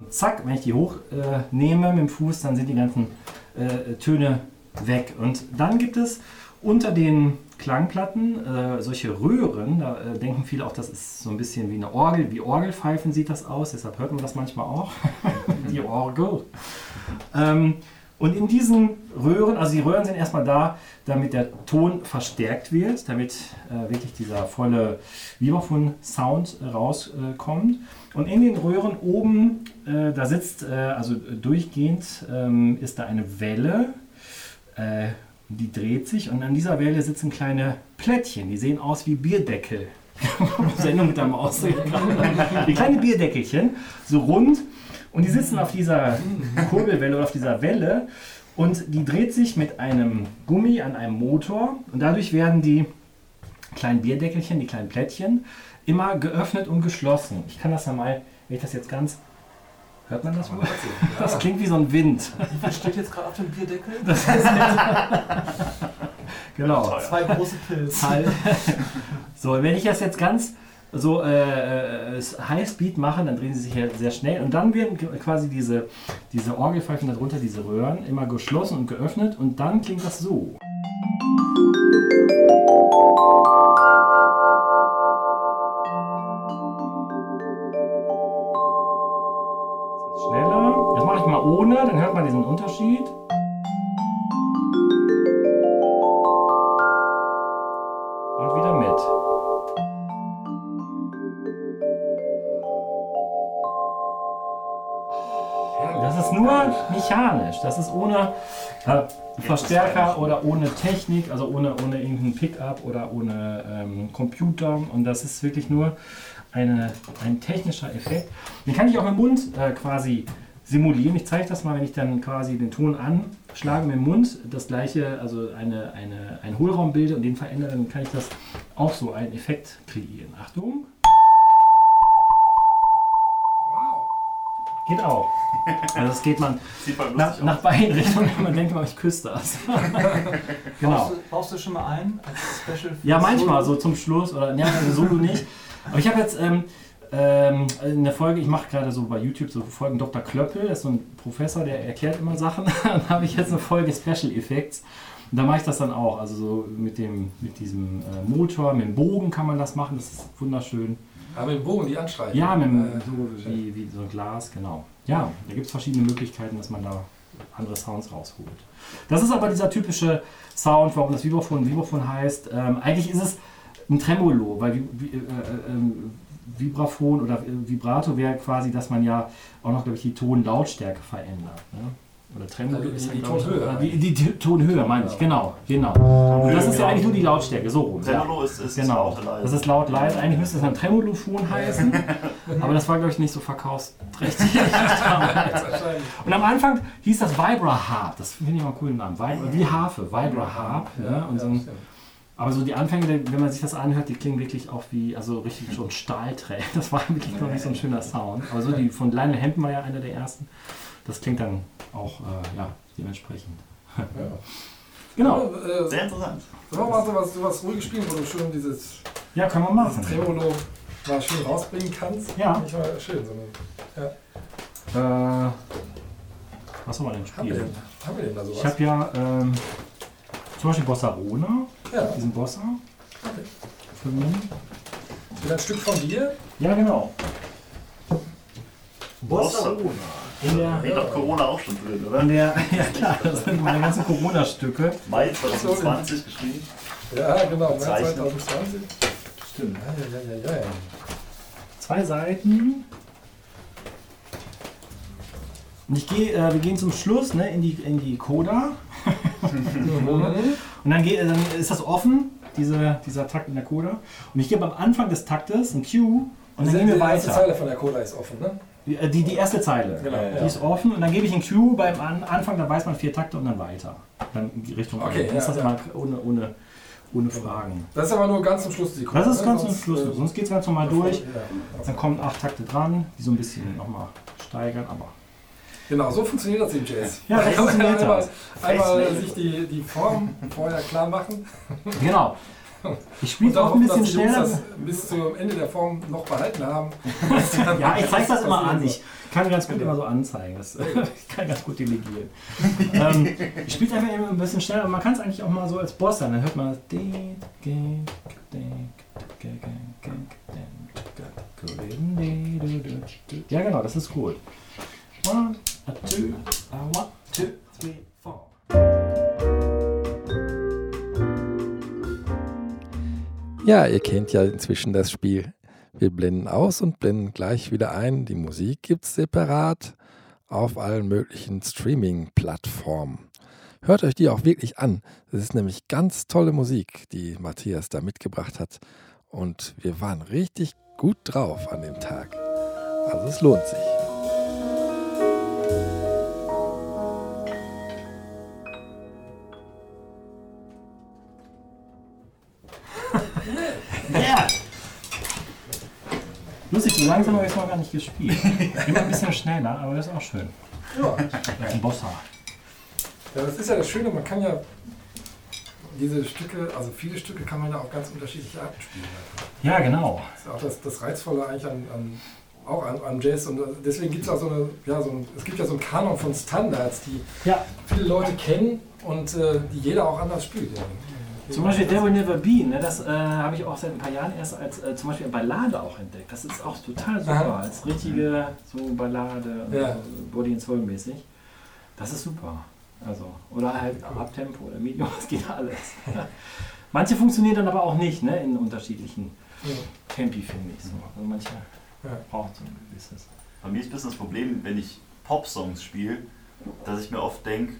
Und zack, wenn ich die hochnehme äh, mit dem Fuß, dann sind die ganzen äh, Töne weg. Und dann gibt es unter den Klangplatten äh, solche Röhren. Da äh, denken viele auch, das ist so ein bisschen wie eine Orgel. Wie Orgelpfeifen sieht das aus, deshalb hört man das manchmal auch. die Orgel. Ähm, und in diesen Röhren, also die Röhren sind erstmal da, damit der Ton verstärkt wird, damit äh, wirklich dieser volle Vibraphon-Sound äh, rauskommt. Und in den Röhren oben, äh, da sitzt, äh, also durchgehend ähm, ist da eine Welle, die dreht sich und an dieser Welle sitzen kleine Plättchen, die sehen aus wie Bierdeckel. Sendung mit der Maus. Die kleine Bierdeckelchen, so rund. Und die sitzen auf dieser Kurbelwelle oder auf dieser Welle und die dreht sich mit einem Gummi an einem Motor und dadurch werden die kleinen Bierdeckelchen, die kleinen Plättchen, immer geöffnet und geschlossen. Ich kann das ja mal, wenn ich das jetzt ganz. Hört man das wohl? Das klingt wie so ein Wind. Wie steht jetzt gerade auf dem Bierdeckel? Das ist jetzt, Genau. Zwei große Pilze. So, wenn ich das jetzt ganz so äh, äh, Highspeed mache, dann drehen sie sich ja sehr schnell und dann werden quasi diese, diese Orgelpfeifen darunter, diese Röhren, immer geschlossen und geöffnet und dann klingt das so. Schneller. Das mache ich mal ohne, dann hört man diesen Unterschied. Mechanisch. Das ist ohne äh, Verstärker oder ohne Technik, also ohne, ohne irgendeinen Pickup oder ohne ähm, Computer. Und das ist wirklich nur eine, ein technischer Effekt. Den kann ich auch im Mund äh, quasi simulieren. Ich zeige das mal, wenn ich dann quasi den Ton anschlage mit dem Mund, das gleiche, also eine, eine, einen Hohlraum bilde und den verändere, dann kann ich das auch so einen Effekt kreieren. Achtung, geht auch. Also das geht man nach, nach beiden Richtungen, man denkt immer, ich küsse das. genau. Brauchst, du, brauchst du schon mal einen als Special für Ja, manchmal, Solo? so zum Schluss oder ja, also solo nicht. Aber ich habe jetzt ähm, ähm, eine Folge, ich mache gerade so bei YouTube so Folgen Dr. Klöppel, das ist so ein Professor, der erklärt immer Sachen. dann habe ich jetzt eine Folge Special Effects. Und da mache ich das dann auch. Also so mit, dem, mit diesem äh, Motor, mit dem Bogen kann man das machen, das ist wunderschön. Aber mit dem Bogen die anstreichen. Ja, mit dem, Äh, so wie, wie so ein Glas, genau. Ja, da gibt es verschiedene Möglichkeiten, dass man da andere Sounds rausholt. Das ist aber dieser typische Sound, warum das Vibraphon Vibraphon heißt. Ähm, eigentlich ist es ein Tremolo, weil äh, äh, ähm, Vibraphon oder äh, Vibrato wäre quasi, dass man ja auch noch, glaube ich, die Tonlautstärke verändert. Ne? Oder Tremolo Also ist die Tonhöhe. Die, die, die Tonhöhe, meine ich, genau. genau. Und das ist ja eigentlich nur die Lautstärke, so rum. Tremolo ist, ist Genau, laute leise. das ist laut leise. Eigentlich müsste es ein Tremolophon heißen, aber das war, glaube ich, nicht so verkaufsträchtig. Und am Anfang hieß das Vibra Harp. Das finde ich mal einen coolen Namen. Vibra, wie Harfe, Vibra Harp. Ja, und so ein, aber so die Anfänge, wenn man sich das anhört, die klingen wirklich auch wie, also richtig schon Stahlträger. Das war wirklich noch nicht so ein schöner Sound. Aber so die von Lionel Hampton war ja einer der ersten. Das klingt dann auch äh, ja, dementsprechend. Ja. Genau. Äh, Sehr interessant. Sollen wir mal sowas, sowas ruhiges spielen, wo du schön dieses, Ja, können wir dieses machen. Tremolo mal schön rausbringen kannst? Ja. Nicht mal schön, sondern. Äh, was soll man denn Haben wir spielen? denn, haben wir denn da sowas? Ich habe ja ähm, zum Beispiel Bossarona, ja, diesen Bossa. okay. Für mich. Wieder ein Stück von dir. Ja, genau. Bossa. In der, Hängt doch Corona auch schon drin, oder? in der, ja klar, das sind meine ganzen Corona-Stücke. Mai 2020 geschrieben. Ja, genau, Zeichen. 2020. Stimmt. Ja, ja, ja, ja, ja. Zwei Seiten. Und ich gehe, äh, wir gehen zum Schluss ne, in, die, in die Coda. Mhm. Und dann, geht, dann ist das offen, diese, dieser Takt in der Coda. Und ich gebe am Anfang des Taktes ein Cue und dann gehen wir die erste weiter. Zeile von der Cola ist offen, ne? Die, äh, die, die erste Zeile. Genau, Die ja. ist offen und dann gebe ich ein Cue beim An Anfang, dann weiß man vier Takte und dann weiter. Dann Richtung. Okay, dann ist das immer ohne, ohne, ohne Fragen. Das ist aber nur ganz zum Schluss die Cola. Das ist ne? ganz zum Schluss. äh, Sonst geht es ganz normal durch. Dann kommen acht Takte dran, die so ein bisschen nochmal steigern, aber. Genau, so funktioniert das im Jazz. Ja, kann funktioniert einmal, das. einmal sich die, die Form vorher klar machen Genau. Ich spiele es auch ein bisschen schneller. das bis zum Ende der Form noch behalten haben. Ja, ich zeige das immer an. Ich kann ganz gut immer so anzeigen. Das, ich kann ganz gut delegieren. ähm, ich spiele einfach immer ein bisschen schneller. Man kann es eigentlich auch mal so als Boss sein. Dann hört man das. Ja, genau, das ist gut. One, a two, a one, two, three, Ja, ihr kennt ja inzwischen das Spiel. Wir blenden aus und blenden gleich wieder ein. Die Musik gibt's separat auf allen möglichen Streaming-Plattformen. Hört euch die auch wirklich an. Das ist nämlich ganz tolle Musik, die Matthias da mitgebracht hat. Und wir waren richtig gut drauf an dem Tag. Also es lohnt sich. Ja! Lustig, so langsam habe ich es noch gar nicht gespielt. Immer ein bisschen schneller, aber das ist auch schön. Ja. Ein Bossa. ja, das ist ja das Schöne, man kann ja diese Stücke, also viele Stücke kann man ja auf ganz unterschiedliche Arten spielen. Ja, genau. Das ist auch das, das Reizvolle eigentlich an, an auch an, an Jazz und deswegen gibt es auch so eine, ja, so ein, es gibt ja so einen Kanon von Standards, die Ja, viele Leute kennen und äh, die jeder auch anders spielt. Ja. Zum Beispiel There Will Never Be, ne, das äh, habe ich auch seit ein paar Jahren erst als äh, zum Beispiel Ballade auch entdeckt. Das ist auch total super, Aha. als richtige so Ballade, Ja. so Body and Soul mäßig. Das ist super. Also, oder halt Abtempo oder Medium, das geht alles. manche funktionieren dann aber auch nicht, ne, in unterschiedlichen Ja. Tempi, finde ich. So. Also manche Ja. brauchen so ein gewisses. Bei mir ist ein bisschen das Problem, wenn ich Pop-Songs spiele, dass ich mir oft denke,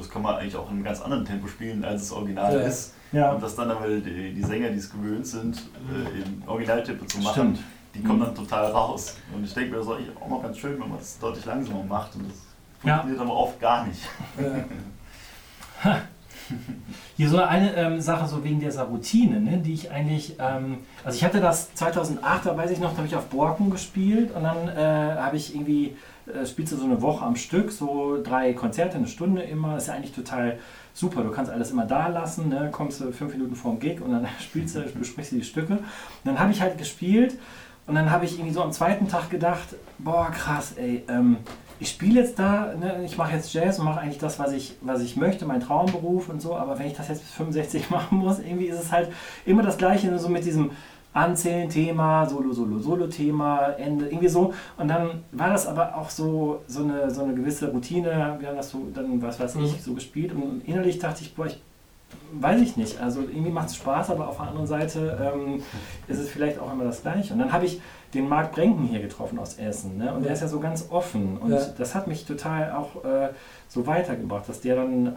das kann man eigentlich auch in einem ganz anderen Tempo spielen, als es original Ja. ist. Ja, Und dass dann aber die, die Sänger, die es gewöhnt sind, äh, im Originaltempo zu machen, stimmt. die kommen Mhm. dann total raus. Und ich denke mir, das ist eigentlich auch mal ganz schön, wenn man das deutlich langsamer macht. Und das Ja. funktioniert aber oft gar nicht. Hier so eine ähm, Sache, so wegen dieser Routine, ne, die ich eigentlich, ähm, also ich hatte das 2008, da weiß ich noch, da habe ich auf Borken gespielt und dann äh, habe ich irgendwie, äh, spielst du so eine Woche am Stück, so drei Konzerte, eine Stunde immer, ist ja eigentlich total super, du kannst alles immer da lassen, ne, kommst du fünf Minuten vorm Gig und dann spielst du, besprichst du die Stücke. Und dann habe ich halt gespielt und dann habe ich irgendwie so am zweiten Tag gedacht, boah krass, ey, ähm, ich spiele jetzt da, ne, ich mache jetzt Jazz und mache eigentlich das, was ich, was ich möchte, mein Traumberuf und so, aber wenn ich das jetzt bis 65 machen muss, irgendwie ist es halt immer das Gleiche, so mit diesem Anzählen-Thema, Solo, Solo, Solo-Thema, Ende, irgendwie so. Und dann war das aber auch so, so, eine, so eine gewisse Routine, wir haben das so dann, was weiß ich, Mhm. so gespielt und innerlich dachte ich, boah, ich weiß ich nicht, also irgendwie macht es Spaß, aber auf der anderen Seite ähm, ist es vielleicht auch immer das Gleiche. Und dann habe ich den Marc Brenken hier getroffen aus Essen. Ne? Und der ist ja so ganz offen. Und Ja. das hat mich total auch äh, so weitergebracht, dass der dann, äh,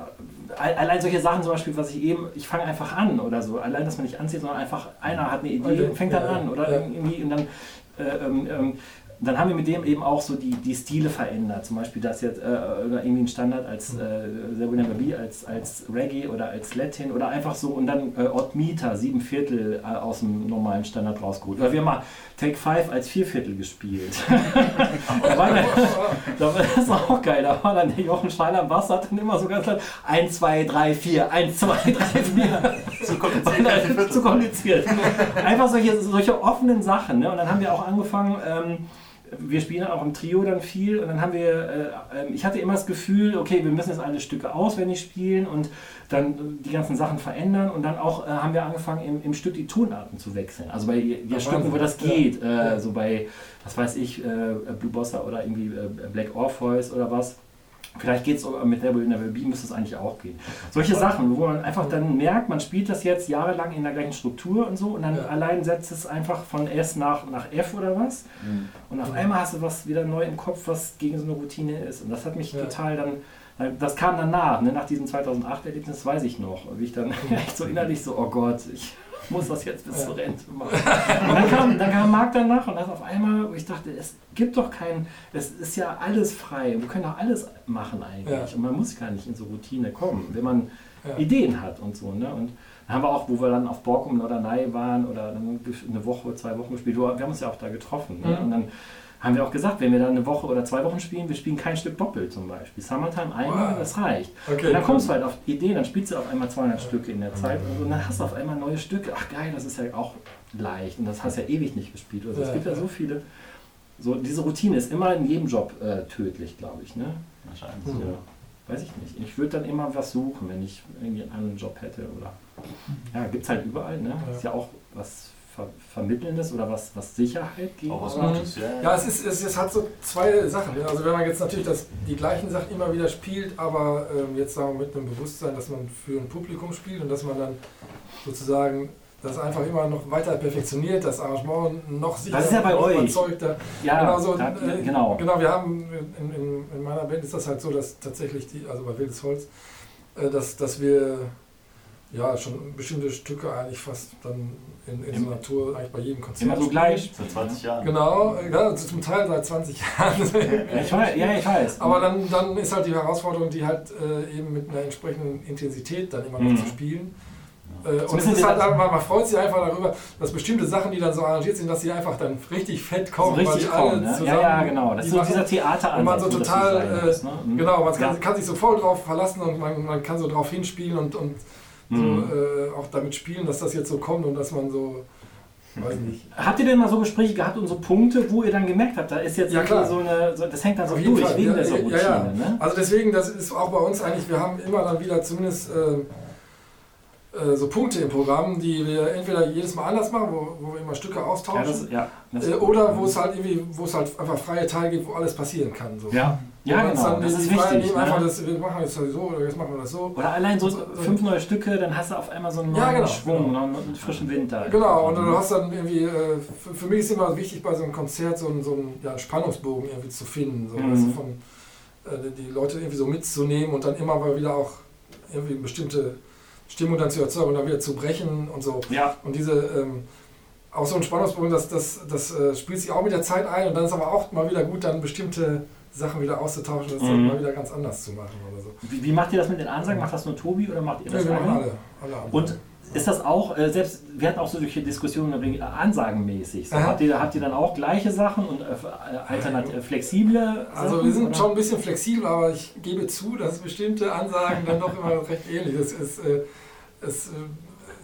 all- allein solche Sachen zum Beispiel, was ich eben, ich fange einfach an oder so. Allein, dass man nicht anzieht, sondern einfach einer hat eine Idee und fängt dann Ja, ja. an. Oder Ja. irgendwie, und dann, äh, ähm, ähm, dann haben wir mit dem eben auch so die, die Stile verändert. Zum Beispiel das jetzt, äh, irgendwie ein Standard als äh, Never Be, als, als Reggae oder als Latin oder einfach so und dann äh, Odd Meter, sieben Viertel äh, aus dem normalen Standard rausgeholt. Oder wir haben mal Take Five als Vierviertel gespielt. da war dann, da war das war auch geil. Da war dann der Jochen Schreiler am Bass, hat dann immer so ganz laut 1, 2, 3, 4, 1, 2, 3, 4. Zu kompliziert. dann, zu kompliziert. Einfach solche, solche offenen Sachen. Ne? Und dann haben wir auch angefangen, ähm, wir spielen auch im Trio dann viel und dann haben wir, äh, ähm, ich hatte immer das Gefühl, okay, wir müssen jetzt alle Stücke auswendig spielen und dann äh, die ganzen Sachen verändern und dann auch äh, haben wir angefangen im, im Stück die Tonarten zu wechseln. Also bei Ja, Stücken, wo das. Ja. geht, äh, Ja. so bei, was weiß ich, äh, Blue Bossa oder irgendwie äh, Black Orpheus oder was. Vielleicht geht es mit Never Never Be, müsste es eigentlich auch gehen. Solche Sachen, wo man einfach dann merkt, man spielt das jetzt jahrelang in der gleichen Struktur und so und dann Ja. allein setzt es einfach von S nach, nach F oder was Mhm. und auf einmal hast du was wieder neu im Kopf, was gegen so eine Routine ist und das hat mich Ja. total dann, das kam danach, ne, nach diesem 2008-Erlebnis weiß ich noch, wie ich dann echt so innerlich so, oh Gott, ich muss das jetzt bis Ja. zur Rente machen. Und dann kam, dann kam Marc danach und das auf einmal, wo ich dachte, es gibt doch kein, es ist ja alles frei, wir können doch alles machen eigentlich Ja. und man muss gar nicht in so Routine kommen, wenn man Ja. Ideen hat und so. Ne? Und dann haben wir auch, wo wir dann auf Borkum oder Ney waren oder dann eine Woche, zwei Wochen gespielt, wir haben uns ja auch da getroffen. Ne? Mhm. Und dann haben wir auch gesagt, wenn wir dann eine Woche oder zwei Wochen spielen, wir spielen kein Stück doppelt zum Beispiel. Summertime einmal, Wow. das reicht. Okay. Und dann kommst du halt auf Ideen, dann spielst du auf einmal 200 Stücke in der Zeit und, so, und dann hast du auf einmal neue Stücke. Ach geil, das ist ja auch leicht und das hast du ja ewig nicht gespielt. Also es Ja, gibt ja ja. so viele. So, diese Routine ist immer in jedem Job äh, tödlich, glaube ich. Ne? Wahrscheinlich. Mhm. Ja, weiß ich nicht. Ich würde dann immer was suchen, wenn ich irgendwie einen anderen Job hätte. Oder ja, gibt es halt überall. Ne? Ja. Ist ja auch was Ver Vermittelndes oder was, was Sicherheit gibt. Auch was. Gutes, ja. Ja, es, ist, es, es hat so zwei Sachen. Also wenn man jetzt natürlich das, die gleichen Sachen immer wieder spielt, aber ähm, jetzt sagen wir mit einem Bewusstsein, dass man für ein Publikum spielt und dass man dann sozusagen das einfach immer noch weiter perfektioniert, das Arrangement noch sicherer, Das ist ja bei euch. überzeugter. ja, genau, so, da, äh, genau. Genau, wir haben in, in, in meiner Band ist das halt so, dass tatsächlich die, also bei Wildes Holz, äh, dass, dass wir ja schon bestimmte Stücke eigentlich fast dann in, in so Tour eigentlich bei jedem Konzert Immer so gleich. Seit 20 Jahren. Genau, ja, zum Teil seit 20 Jahren. Ja, ich weiß. Ja, ich weiß. Aber dann, dann ist halt die Herausforderung, die halt äh, eben mit einer entsprechenden Intensität dann immer noch Mhm. zu spielen. Ja. Äh, und es ist halt, einfach- man freut sich einfach darüber, dass bestimmte Sachen, die dann so arrangiert sind, dass sie einfach dann richtig fett kommen. so richtig weil die alle kommen. Ne? Ja, zusammen ja, genau. Das die ist so machen- dieser Theateransatz. Und man so total, äh, muss, ne? Mhm. Genau, man kann, Ja. kann sich so voll drauf verlassen und man, man kann so drauf hinspielen und, und so Mhm. äh, auch damit spielen, dass das jetzt so kommt und dass man so, weiß nicht. Habt ihr denn mal so Gespräche gehabt und so Punkte, wo ihr dann gemerkt habt, da ist jetzt Ja, irgendwie klar. so eine, so, das hängt dann so durch Fall, wegen ja, dieser ja, Routine, ja. ne? Also deswegen, das ist auch bei uns eigentlich, wir haben immer dann wieder zumindest äh, äh, so Punkte im Programm, die wir entweder jedes Mal anders machen, wo, wo wir immer Stücke Ja, austauschen, das, ja, das, äh, oder wo es halt irgendwie, wo es halt einfach freie Teile gibt, wo alles passieren kann. So. ja, ja genau, dann das ist wichtig. nehmen, einfach Ne? das, wir machen jetzt so oder jetzt machen wir das so. Oder allein so So- fünf neue Stücke, dann hast du auf einmal so einen neuen Ja, genau, Schwung, genau. noch einen frischen Winter. Genau, und du hast dann irgendwie, äh, für, für mich ist immer wichtig bei so einem Konzert so einen, so einen ja, Spannungsbogen irgendwie zu finden, so, Mhm. du, von, äh, die Leute irgendwie so mitzunehmen und dann immer mal wieder auch irgendwie bestimmte Stimmung dann zu erzeugen und dann wieder zu brechen und so. Ja, Und diese, ähm, auch so ein Spannungsbogen, das, das, das äh, spielt sich auch mit der Zeit ein und dann ist aber auch mal wieder gut, dann bestimmte Sachen wieder auszutauschen, das Mhm. mal wieder ganz anders zu machen oder so. wie, wie macht ihr das mit den Ansagen? Macht das nur Tobi oder macht ihr Ja, das machen alle? alle. alle. Und ist das auch, äh, selbst, wir hatten auch so solche Diskussionen wegen, äh, ansagenmäßig. So, habt, ihr, habt ihr dann auch gleiche Sachen und äh, alternativ, äh, flexible Also Sachen, wir sind oder? schon ein bisschen flexibel, aber ich gebe zu, dass bestimmte Ansagen dann doch immer recht ähnlich sind. Es, äh, es,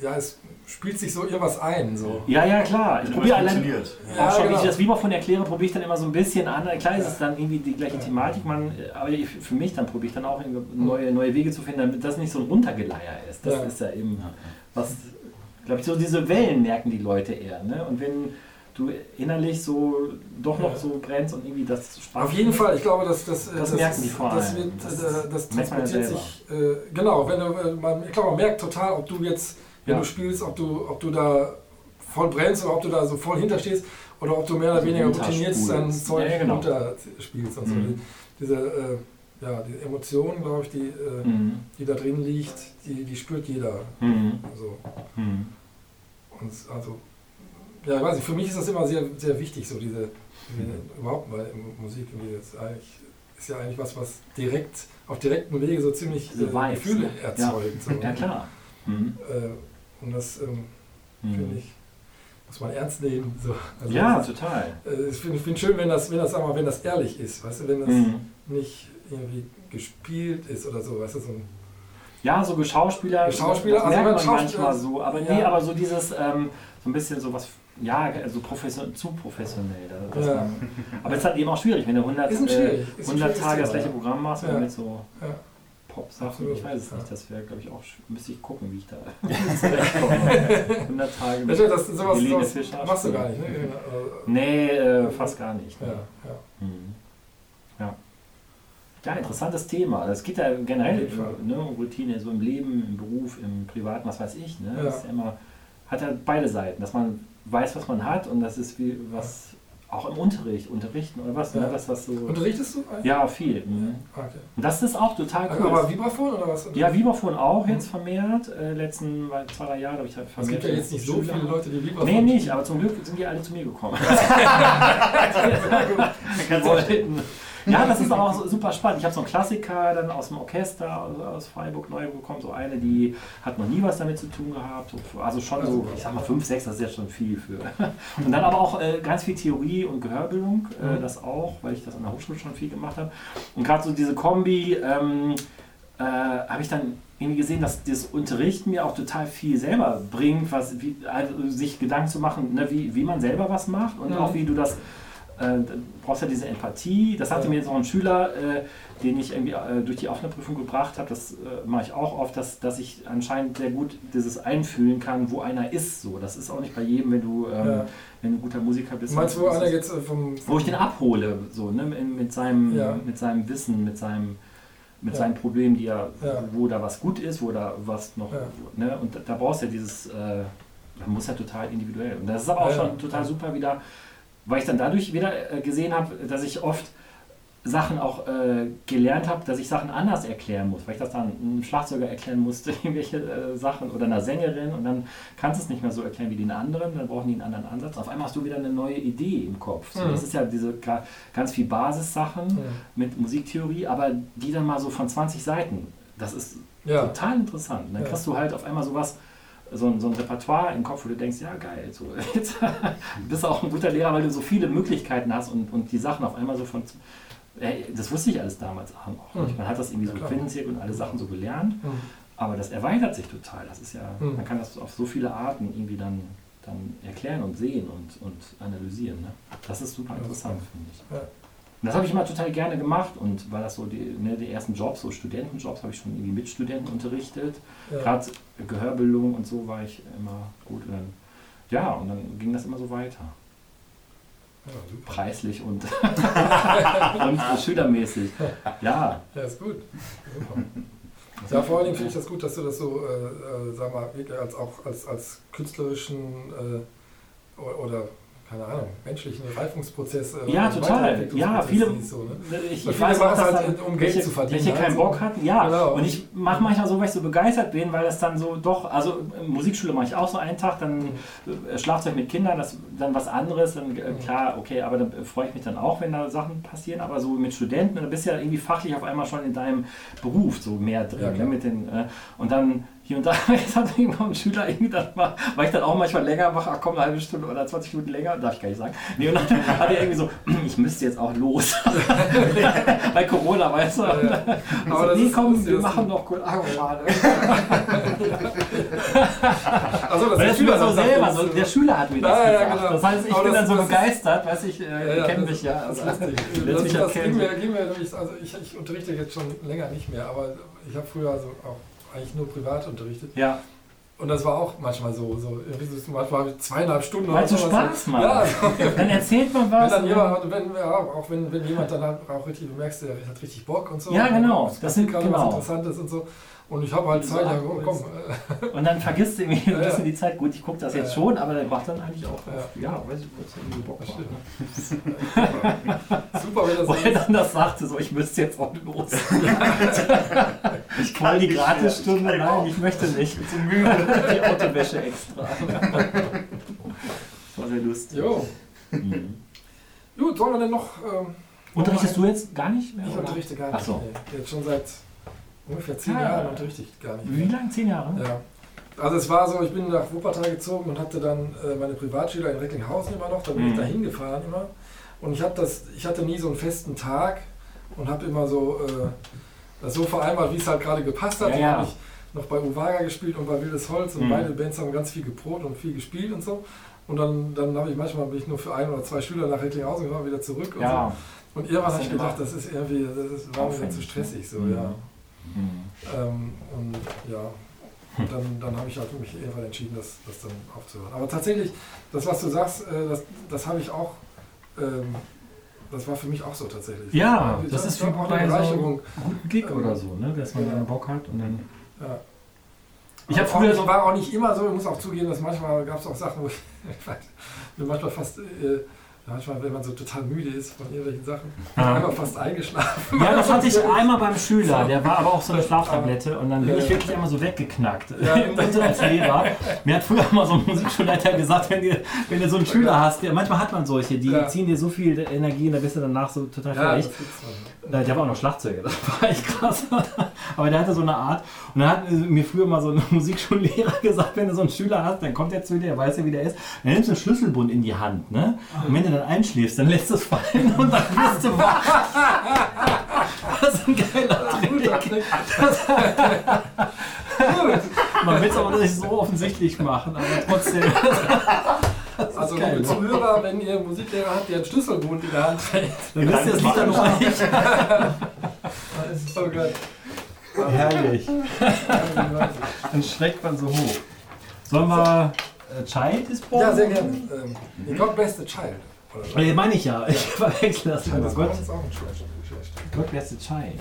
ja, es spielt sich so irgendwas ein. So. Ja, ja, klar. Ich probiere allein, funktioniert. Ja, auch schon, wie genau. ich das Vibraphon erkläre, probiere ich dann immer so ein bisschen an. Klar ist Ja. es dann irgendwie die gleiche Thematik, man, aber ich, für mich dann probiere ich dann auch neue, neue Wege zu finden, damit das nicht so ein Runtergeleier ist. Das Ja. ist ja eben was, glaube ich, so diese Wellen merken die Leute eher. Ne? Und wenn du innerlich so doch noch Ja. so brennst und irgendwie das Spaß Auf jeden Fall, ich glaube, dass das, äh, Das merken die vor das, allem. wird, Das äh, das merkt man ja transportiert sich. Äh, genau, wenn du, äh, man, ich glaube, man merkt total, ob du jetzt, wenn Ja. du spielst, ob du, ob du da voll brennst oder ob du da so voll hinterstehst oder ob du mehr oder Also weniger routiniert dein Zeug Ja, genau. runterspielst. Und so. Mhm. Die, diese, äh, ja, die Emotion, glaube ich, die, äh, Mhm. die da drin liegt, die, die spürt jeder. Mhm. Also, Mhm. und also, ja, ich weiß nicht, für mich ist das immer sehr, sehr wichtig, so diese, diese überhaupt bei Musik ist ist ja eigentlich was, was direkt auf direktem Wege so ziemlich äh, Gefühle ne? erzeugt. So. Ja, klar. Mhm. Äh, und das ähm, Mhm. finde ich, muss man ernst nehmen. So. Also Ja, das total. äh, ich finde find schön, wenn das, wenn das, mal, wenn das ehrlich ist, weißt du, wenn das Mhm. nicht irgendwie gespielt ist oder so, weißt du, so ein, Ja, so Geschauspieler, Geschauspieler, das also merkt man Schauspieler- manchmal so, aber Ja. nee, aber so dieses, ähm, so ein bisschen so was, ja, also profession, zu professionell. da- dass Ja. man, aber es ist halt eben auch schwierig, wenn du 100, Ist ein äh, schwierig, ist ein 100 schwieriges Tage das gleiche. Programm machst Ja. oder mit so Ja. Pop-Sachen, ich weiß es ja. nicht, das wäre, glaube ich, auch, müsste ich gucken, wie ich da zurechtkomme. 100 Tage Das, das, sowas, Helene sowas Fischer machst du gar nicht, ne? Nee, äh, fast gar nicht. Ja, Ne? ja. Mhm. Ja. Ja, interessantes Thema. Es geht ja generell jeden Fall. ne, um Routine, so im Leben, im Beruf, im Privaten, was weiß ich. Ne? Ja. Das ist ja immer, hat ja beide Seiten, dass man weiß, was man hat und das ist wie was auch im Unterricht, unterrichten oder was, Ja. ne? das was so. Unterrichtest du eigentlich? Ja, viel. Mhm. Okay. Und das ist auch total cool. Aber Vibraphon oder was? ja, Vibraphon auch Mhm. jetzt vermärt. Äh, letzten zwei, drei Jahre habe ich halt Es vermehrt. gibt ja jetzt nicht so viele Leute, die Vibraphon Nee, nicht, aber zum Glück sind die alle zu mir gekommen. Ganz wollten. Ja, das ist auch super spannend. Ich habe so einen Klassiker dann aus dem Orchester aus- aus Freiburg neu bekommen. So eine, die hat noch nie was damit zu tun gehabt. Also schon so, ich sag mal fünf, sechs, das ist jetzt schon viel für. Und dann aber auch äh, ganz viel Theorie und Gehörbildung, äh, Mhm. das auch, weil ich das an der Hochschule schon viel gemacht habe. Und gerade so diese Kombi ähm, äh, habe ich dann irgendwie gesehen, dass das Unterrichten mir auch total viel selber bringt, was, wie, also sich Gedanken zu machen, ne, wie, wie man selber was macht und Mhm. auch wie du das äh, du brauchst ja diese Empathie. Das hatte Ja. mir jetzt auch ein Schüler, äh, den ich irgendwie äh, durch die offene Prüfung gebracht habe. Das äh, mache ich auch oft, dass, dass ich anscheinend sehr gut dieses einfühlen kann, wo einer ist. So, das ist auch nicht bei jedem, wenn du, ähm, Ja. wenn du ein guter Musiker bist. Meinst du, wo einer jetzt äh, vom, wo ich den abhole, so ne, mit, mit seinem, Ja. mit seinem Wissen, mit seinem mit seinen Problemen, die er, wo da was gut ist, wo da was noch, ne, und da, da brauchst du ja dieses, äh, man muss ja total individuell. Und das ist aber auch schon total super wieder, weil ich dann dadurch wieder äh, gesehen habe, dass ich oft Sachen auch äh, gelernt habe, dass ich Sachen anders erklären muss, weil ich das dann einem Schlagzeuger erklären musste, irgendwelche äh, Sachen oder einer Sängerin und dann kannst du es nicht mehr so erklären wie den anderen, dann brauchen die einen anderen Ansatz. Auf einmal hast du wieder eine neue Idee im Kopf. So, Mhm. Das ist ja diese ga- ganz viel Basissachen Ja. mit Musiktheorie, aber die dann mal so von 20 Seiten. Das ist Ja. total interessant. Dann Ja. kriegst du halt auf einmal sowas, so ein, so ein Repertoire im Kopf, wo du denkst, ja geil, so, jetzt bist du auch ein guter Lehrer, weil du so viele Möglichkeiten hast und, und die Sachen auf einmal so von, ey, das wusste ich alles damals auch nicht. Hm. Man hat das irgendwie Ja, so. Quintenzirkel und alle Sachen so gelernt, Hm. Aber das erweitert sich total. Das ist ja, Hm. man kann das auf so viele Arten irgendwie dann, dann erklären und sehen und, und analysieren. Ne? Das ist super Ja, interessant, finde ich. Ja. Und das habe ich immer total gerne gemacht und weil das so die, ne, die ersten Jobs, so Studentenjobs, habe ich schon irgendwie mit Studenten unterrichtet. Ja. Gerade Gehörbildung und so war ich immer gut. Und dann, ja, und dann ging das immer so weiter. Ja. Preislich und, und schülermäßig. Ja, Ja, ist gut. Super. Ja, vor allen Dingen finde ich das gut, dass du das so, äh, äh, sag mal, als, auch als, als künstlerischen äh, oder, keine Ahnung, menschlichen Reifungsprozess äh, Ja, total. Ja, viele- so, ne? ich, Weil ich viele weiß auch, machen dass halt, um Geld welche, zu verdienen, welche keinen also. Bock hatten. Ja, Genau. und ich mache manchmal so, weil ich so begeistert bin, weil das dann so doch, also äh, Musikschule mache ich auch so einen Tag, dann äh, Schlagzeug mit Kindern, das dann was anderes, dann äh, Mhm. klar, okay, aber dann äh, freue ich mich dann auch, wenn da Sachen passieren, aber so mit Studenten, dann bist du ja irgendwie fachlich auf einmal schon in deinem Beruf so mehr drin, Ja, ne, mit den, äh, und dann hier und da, jetzt hat irgendwann ein Schüler irgendwie dann mal, weil ich dann auch manchmal länger mache, ach komm, eine halbe Stunde oder 20 Minuten länger, darf ich gar nicht sagen. Nee, und dann hat er irgendwie so, ich müsste jetzt auch los. Bei Corona, weißt du. Ja, ja. Aber so, nee, ist- komm, ist- wir machen noch kurz. Ah, schade. Also, das mir so dann selber, so, der Schüler hat mir das Ja, ja, gesagt. genau. Das heißt, ich Aber bin das- dann so ist- begeistert, weiß ich, äh, das- mich ja. Das Also, ist Das, mich das erkennen. ging mir, ging mir nämlich, also ich, ich unterrichte jetzt schon länger nicht mehr, aber ich habe früher also auch eigentlich nur privat unterrichtet. Ja, Und das war auch manchmal so, so so manchmal habe ich zweieinhalb Stunden weil so. Spaß macht. Ja, also, Dann erzählt man wenn was. dann und jemand, wenn, ja, auch wenn, wenn jemand dann halt auch richtig, du merkst, der hat richtig Bock und so. Ja, genau. Das passiert gerade genau. was Interessantes und so. Und ich habe halt So Zeit, ja, komm, Und dann vergisst du irgendwie ein Ja, ja. bisschen die Zeit. Gut, ich gucke das jetzt ja. schon, aber der macht dann eigentlich auch, Ja. ja, weiß ich, was irgendwie Bock macht. Ne? Super, wenn das Wo so er dann das sagte, so, ich müsste jetzt auch los. Ich Voll die. Gratisstunde, Ich kann nein, auch. ich möchte nicht. Zu müde. Die Autowäsche extra. Das war sehr lustig. Jo. Mhm. Gut, sollen wir denn noch. Ähm, Unterrichtest du jetzt gar nicht mehr? Ich oder? unterrichte gar Ach nicht. so. Nee. Jetzt schon seit ungefähr zehn Ah. Jahren unterrichte ich gar nicht. Wie lange? Zehn Jahre? Ja. Also es war so, ich bin nach Wuppertal gezogen und hatte dann äh, meine Privatschüler in Recklinghausen immer noch, da bin Mhm. ich da hingefahren immer. Und ich, hab das, ich hatte nie so einen festen Tag und habe immer so äh, das so vereinbart, wie es halt gerade gepasst hat. Ja, Dann ja. habe ich noch bei Uwaga gespielt und bei Wildes Holz und Mhm. beide Bands haben ganz viel geprobt und viel gespielt und so. Und dann, dann habe ich manchmal bin ich nur für ein oder zwei Schüler nach Recklinghausen gefahren, wieder zurück und Ja. so. Und irgendwann habe ich gedacht, das ist irgendwie, das ist, war mir zu stressig so, ne? ja. Mhm. Ähm, und ja, und dann, dann habe ich halt mich irgendwann entschieden, das, das dann aufzuhören. Aber tatsächlich, das, was du sagst, äh, das, das habe ich auch, ähm, das war für mich auch so tatsächlich. Ja, das hab- ist wie auch bei eine so- Bereicherung. Guten Gig Ähm, oder so, ne? dass man ja. dann Bock hat und dann. Ja. Ich habe früher so. war auch nicht immer so, ich muss auch zugeben, dass manchmal gab es auch Sachen, wo ich, ich weiß, bin manchmal fast, äh, manchmal, wenn man so total müde ist von irgendwelchen Sachen, Ja. einfach fast eingeschlafen. Ja, das hatte ich einmal beim Schüler, der war aber auch so eine Schlaftablette und dann bin Ja, ich ja. wirklich einmal so weggeknackt Ja. im Unterricht als Lehrer. Mir hat früher mal so ein Musikschulleiter gesagt, wenn, dir, wenn du so einen Schüler hast, der, manchmal hat man solche, die Ja. ziehen dir so viel Energie und da bist du danach so total Ja, fertig. Äh, Der war auch noch Schlagzeuger, das war echt krass. Aber der hatte so eine Art. Und dann hat mir früher mal so ein Musikschullehrer gesagt, wenn du so einen Schüler hast, dann kommt er zu dir, der weiß ja, wie der ist. Dann nimmst du einen Schlüsselbund in die Hand. Ne? Und wenn du dann einschläfst, dann lässt es fallen und dann bist du wach. Das ist ein geiler Trick. Man will es aber nicht so offensichtlich machen, aber trotzdem. Also geil, liebe ne? Zuhörer, wenn ihr einen Musiklehrer habt, der einen Schlüsselbund in der Hand trägt, Dann wisst ihr das Lied dann noch nicht. das ist so geil. Herrlich. Dann schreckt man so hoch. Sollen wir äh, Child ist Born? Ja, sehr gerne. Ähm, God bless the child. Oder Nee, meine ich ja. Ich verwechsel das immer. das Gott, uns auch ein schlecht. schlecht. Gott bless the Child.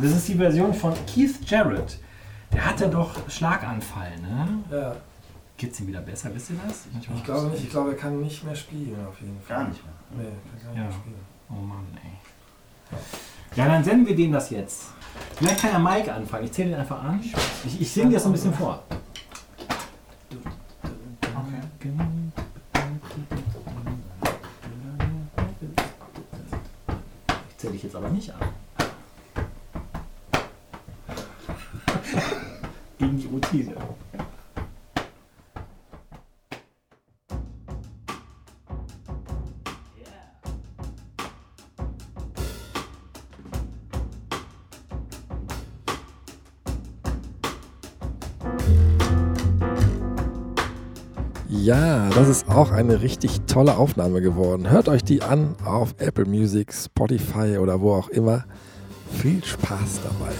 Das ist die Version von Keith Jarrett. Der hatte doch Schlaganfall, ne? Ja, Geht's ihm wieder besser, wisst ihr das? Manchmal- ich glaube nicht. Ich glaube, er kann nicht mehr spielen auf jeden Fall. Gar nicht mehr. Nee, er kann gar nicht Ja. mehr spielen. Oh Mann, ey. Ja, dann senden wir dem das jetzt. Vielleicht kann ja Mike anfangen. Ich zähle den einfach an. Ich, ich singe dir das so ein bisschen vor. Ich zähle dich jetzt aber nicht an. Gegen die Routine. Ja, das ist auch eine richtig tolle Aufnahme geworden. Hört euch die an auf Apple Music, Spotify oder wo auch immer. Viel Spaß dabei.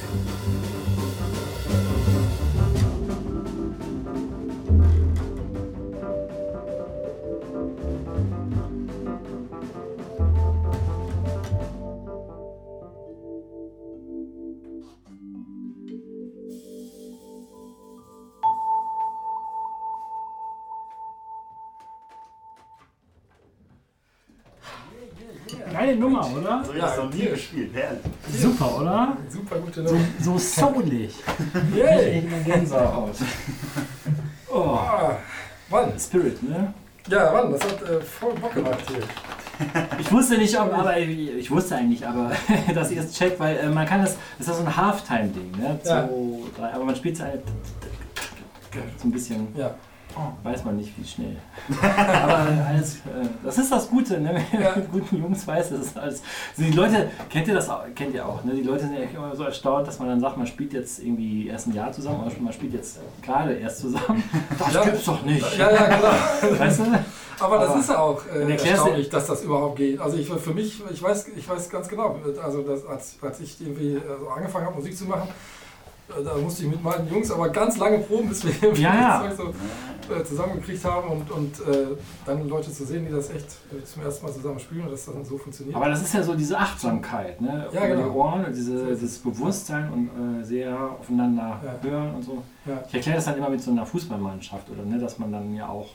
Das noch nie gespielt. Herrlich. Super, oder? Super gute So, Nummer. so soulig. Yay! Ich bin Gänsehaut. Oh, Mann, Spirit, ne? ja, Mann, das hat äh, voll Bock gemacht hier. Ich wusste nicht, ob, aber ich wusste eigentlich, aber dass ihr es checkt, weil äh, man kann das, das ist so ein Halftime-Ding, ne? Ja. So, drei, aber man spielt es halt so ein bisschen, Ja, weiß man nicht wie schnell. aber alles, äh, das ist das Gute, ne? Wenn man mit guten Jungs weiß, das ist alles. Also die Leute, kennt ihr das auch, kennt ihr auch, ne? Die Leute sind ja immer so erstaunt, dass man dann sagt, man spielt jetzt irgendwie erst ein Jahr zusammen, oder man spielt jetzt gerade erst zusammen. Das Ja. gibt's doch nicht. ja, ja genau. Weißt du? Aber das Aber ist ja auch äh, erstaunlich, dass das überhaupt geht. Also ich für mich, ich weiß, ich weiß ganz genau, also das, als, als ich irgendwie äh, so angefangen habe, Musik zu machen, da musste ich mit meinen Jungs aber ganz lange proben, bis wir Ja, das Zeug so äh, zusammengekriegt haben und, und äh, dann Leute zu sehen, die das echt äh, zum ersten Mal zusammen spielen und das dann so funktioniert. Aber das ist ja so diese Achtsamkeit, ne? Ja, Über genau. die Ohren und diese, dieses Bewusstsein und äh, sehr aufeinander Ja. hören und so. Ja. Ich erkläre das dann immer mit so einer Fußballmannschaft oder ne, dass man dann ja auch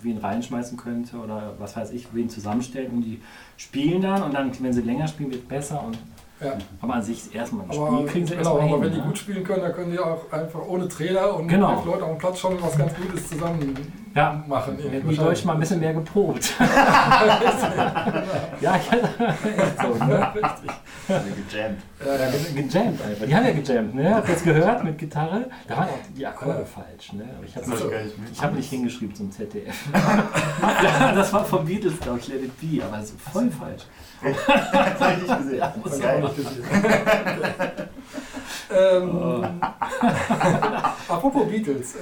wen reinschmeißen könnte oder was weiß ich, wen zusammenstellen und die spielen dann und dann, wenn sie länger spielen, wird es besser. Und, ja. aber an sich erstmal ein Aber, Spiel kriegen sie genau, erstmal aber hin. wenn die ne? gut spielen können, dann können die auch einfach ohne Trainer und Genau. mit Leuten auf dem Platz schon was ganz Gutes zusammen Ja. machen. Hätten die Deutschen mal ein bisschen mehr geprobt. ja, ich so, ne? Richtig. Gejammt. Ja, ja, Ja, gejammt einfach. Die haben ja gejammt, ne? Habt ihr das gehört mit Gitarre? Da waren auch die Akkorde falsch, ne? Aber ich habe nicht hab nicht hingeschrieben zum ZDF. das war vom Beatles, glaube ich, Let It Be, aber ist voll falsch. Das hab ich nicht gesehen. Ja, Das ich habe Geil. ich nicht gesehen. ähm, apropos Beatles.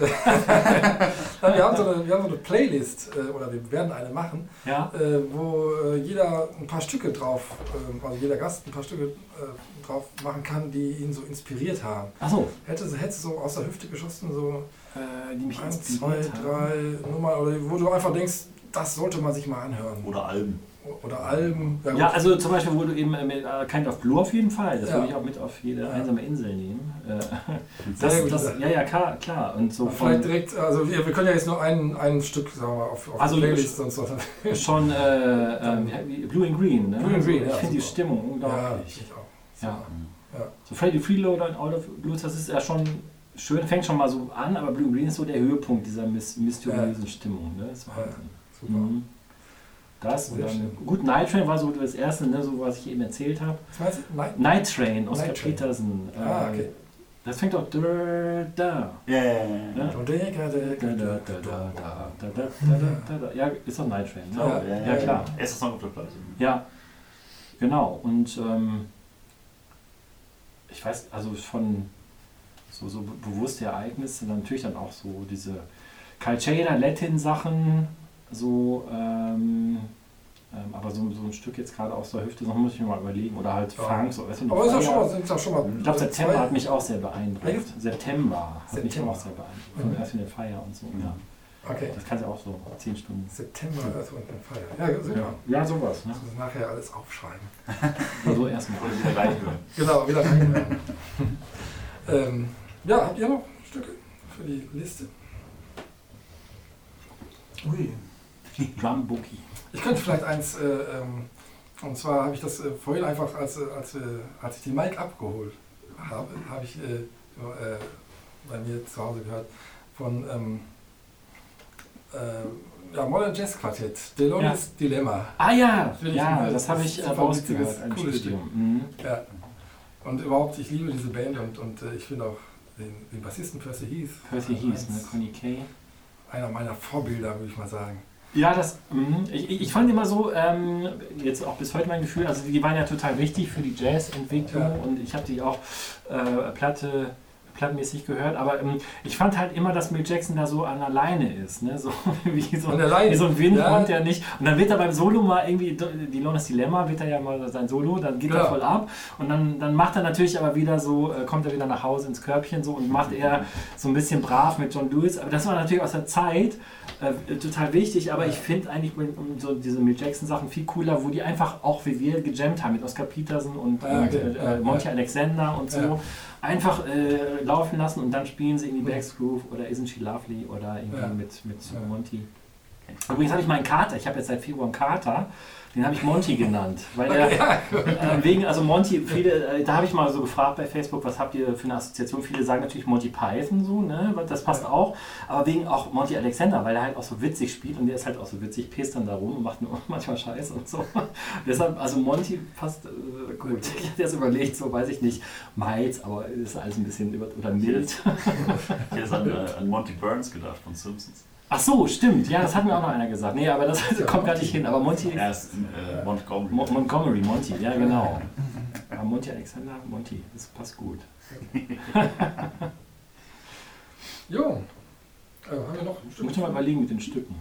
Nein, wir, haben so eine, wir haben so eine Playlist, äh, oder wir werden eine machen, Ja? äh, wo äh, jeder ein paar Stücke drauf, also jeder Gast ein paar Stücke drauf machen kann, die ihn so inspiriert haben. Achso, Hättest, hättest du so aus der Hüfte geschossen, so äh, die mich eins, zwei, inspiriert haben. drei Nummern, oder wo du einfach denkst, das sollte man sich mal anhören. Oder Alben. Oder Alben. Ja, gut. also zum Beispiel, wo du eben äh, mit äh, Kind of Blue auf jeden Fall, das Ja. würde ich auch mit auf jede Ja. einsame Insel nehmen. Äh, das, das, ja, ja, klar, klar. Und so Vielleicht direkt, also wir, wir können ja jetzt nur ein, ein Stück sagen wir, mal, auf, auf Also, Playlist sonst was. schon äh, wie- Blue and Green, ne? Blue and Green, ich ja, finde die. Stimmung Ja, unglaublich. ich auch. Ja. Ja. So Freddy Freeloader und Out of Blues, das ist ja schon schön, fängt schon mal so an, aber Blue and Green ist so der Höhepunkt dieser mys mysteriösen Stimmung. Ne? Das ist Ja, Wahnsinn. Super. Mhm. Das und dann, gut, Night Train war so das erste, ne, so was ich eben erzählt habe. Was? Night, Train, Oscar Night Train. Peterson. Ah, okay. Das fängt auch da da. Ja, ist doch Night Train. Ne? Ja, ja, ja, ja, klar. Erster Song auf der Platte. Ja, genau. Und ähm, ich weiß, also von so, so bewusste Ereignisse, natürlich dann auch so diese Calceda, Latin-Sachen so, ähm, ähm, aber so, so ein Stück jetzt gerade aus der Hüfte, so muss ich mir mal überlegen. Oder halt Ja. Funk, so, weißt du, Aber ist ja schon mal, sind ja schon mal. Ich glaube, September zwei- hat mich auch sehr beeindruckt. Welches? September hat mich September. auch sehr beeindruckt. Mhm. Erst in der Feier und so. Ja. Okay. Das kann ja auch so 10 Stunden. September, also und dann Feier. Ja, super. Ja, sowas. Ne? Muss nachher alles aufschreiben. Oder so erstmal. Oder wieder reinhören. Genau, wieder rein. ähm, ja, habt ihr noch Stücke für die Liste? Ui. Drum Boogie. Ich könnte vielleicht eins, äh, ähm, und zwar habe ich das äh, vorhin einfach, als, äh, als, wir, als ich die Mic abgeholt habe, habe ich äh, äh, bei mir zu Hause gehört von ähm, äh, ja, Modern Jazz Quartett, Delonis Dilemma. Ah ja, ja, ein- das habe ich äh, rausgehört cooles Studium. Mhm. Ja. Und überhaupt, ich liebe diese Band und, und äh, ich finde auch den, den Bassisten Percy Heath Percy Heath, ne? Connie Kay. einer meiner Vorbilder, würde ich mal sagen. Ja, das, mhm. ich, ich- ich fand immer so, ähm, jetzt auch bis heute mein Gefühl, also die waren ja total wichtig für die Jazzentwicklung Ja. und ich habe die auch äh, Platte plattenmäßig gehört, aber ähm, ich fand halt immer, dass Mick Jackson da so an alleine ist, ne? so wie so, wie so ein Windhund, Ja. der nicht. Und dann wird er beim Solo mal irgendwie, die Lones Dilemma wird er ja mal sein Solo, dann geht Ja. er voll ab und dann, dann macht er natürlich aber wieder so, äh, kommt er wieder nach Hause ins Körbchen so und macht er so ein bisschen brav mit John Lewis, aber das war natürlich aus der Zeit äh, total wichtig, aber ich finde eigentlich so diese Mick Jackson Sachen viel cooler, wo die einfach auch wie wir gejammt haben mit Oscar Peterson und, Ja, und okay. äh, Ja, Monty ja. Alexander und so. Einfach äh, laufen lassen und dann spielen sie irgendwie Back's Groove oder Isn't She Lovely oder irgendwie Ja. mit, mit Ja. Monty. Übrigens habe ich meinen Kater, ich habe jetzt seit Februar einen Kater, den habe ich Monty genannt. Weil er, äh, wegen, also Monty, viele, äh, da habe ich mal so gefragt bei Facebook, was habt ihr für eine Assoziation? Viele sagen natürlich Monty Python so, ne? weil Das passt auch. Aber wegen auch Monty Alexander, weil er halt auch so witzig spielt und der ist halt auch so witzig, pest dann da rum und macht nur manchmal Scheiße und so. Deshalb, also Monty passt äh, gut. Ich hatte jetzt überlegt, so weiß ich nicht, Miles, aber ist alles ein bisschen über oder mild. Ich hätte an, äh, an Monty Burns gedacht von Simpsons. Ach so, stimmt. Ja, das hat mir auch noch einer gesagt. Nee, aber das kommt gar nicht hin. Aber Monty Er ist äh, Montgomery. Mo Montgomery, Monty, ja genau. Aber Monty Alexander, Monty, das passt gut. Jo. Äh, haben wir noch ein Ich Stück? muss mal überlegen mit den Stücken,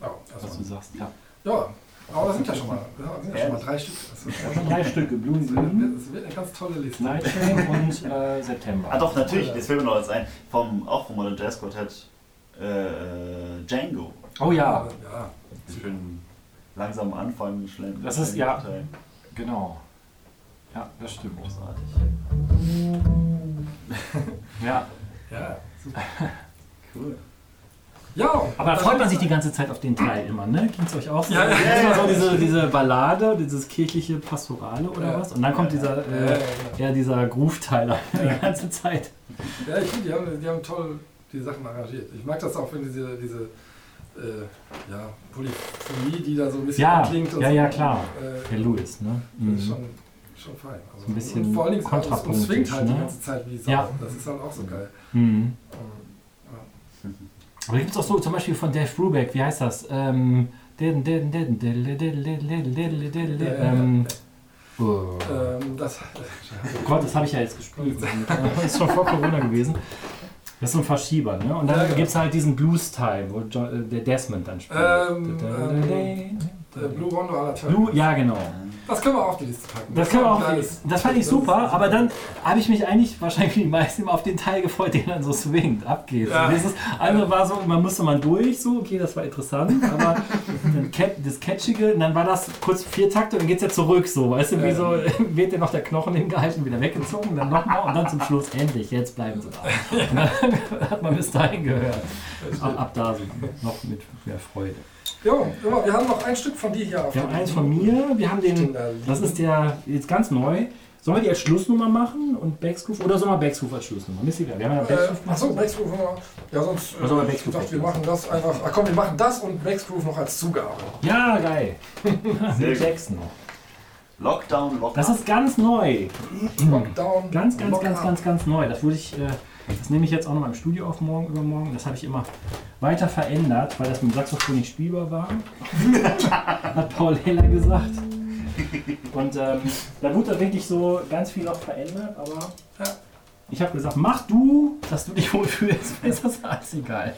Ja, was du also, sagst. Ja. ja, aber das sind ja schon mal, ja, sind ja schon mal drei Stück. Das schon drei Stücke, das Moon, wird, das wird eine ganz tolle Liste. Night Train und äh, September. Ah doch, natürlich, das fällt mir noch als ein. Vom, auch vom Modern Jazz Quartett äh, Django. Oh ja, Ja, Schön langsam anfangen, schnell. Das ist- ja. mitteilen. genau. Ja, das stimmt. Großartig. Ja, ja, super. Cool. Ja, aber da freut man sich die ganze Zeit auf den Teil immer, ne? Ging es euch auch so? Ja, ja, Das ist ja, immer so ja. diese, diese Ballade, dieses kirchliche Pastorale oder Ja. was? Und dann kommt dieser, Ja, ja, äh, ja, dieser Groove-Teiler die ganze Zeit. ja, ich finde, die haben, die haben toll die Sachen arrangiert. Ich mag das auch, wenn diese, diese äh, ja, Polyphonie, die da so ein bisschen klingt. Ja, ja, so, klar. Äh, der Louis, ne? Mhm. Das ist schon, schon fein. Also, ein bisschen und vor allem Kontrapunkt. kontrapunktisch. Und halt ne? die ganze Zeit wie Sau. Ja. Das ist dann auch so geil. Mhm. Ja. Aber gibt es auch so, zum Beispiel von Dave Brubeck, wie heißt das? Ähm, das, Gott, das habe ich ja jetzt gespielt. das ist schon vor Corona gewesen. Das ist so ein Verschieber, ne? Und dann Ja, ja. gibt es halt diesen Blues-Teil, wo äh, der Desmond dann spielt. Ähm, ähm, äh, Blue Rondo Turn. Blue, ja genau. Das können wir auf die Liste packen. Das können wir ein geiles- Das fand ich das super, aber dann habe ich mich eigentlich wahrscheinlich die meisten immer auf den Teil gefreut, den dann so swingt, abgeht. Ja. Das ist, andere war so, man musste mal durch, so, okay, das war interessant, aber dann das Catchige, und dann war das kurz vier Takte und dann geht es ja zurück, so, weißt du, wie so, wird dir noch der Knochen hingehalten, wieder weggezogen, dann nochmal und dann zum Schluss, endlich, jetzt bleiben sie da. Und dann hat man bis dahin gehört. Ab, ab da so, noch mit mehr Freude. Jo, ja, wir haben noch ein Stück von dir hier auf Wir haben eins von mir, wir haben den das ist der jetzt ganz neu. Sollen wir die als Schlussnummer machen und Backsgroove oder sollen wir Backsgroove als Schlussnummer? Mir ist egal. Wir haben ja Äh, achso, gemacht. Backsgroove. haben wir- Ja, sonst. Was soll man ich Backsgroove dachte, wir machen? das einfach. Ach komm, wir machen das und Backsgroove noch als Zugabe. Ja, geil. Sehr Mit. Jackson. Lockdown, Lockdown. Das ist ganz neu. Lockdown. Ganz, ganz, ganz, ganz, ganz neu. Das wurde ich, äh, das nehme ich jetzt auch noch mal im Studio auf morgen übermorgen. Das habe ich immer weiter verändert, weil das mit dem Saxophon nicht spielbar war. Hat Paul Heller gesagt. Und ähm, da wurde da wirklich so ganz viel noch verändert, aber Ja. ich habe gesagt, mach du, dass du dich wohlfühlst. Ist das alles egal.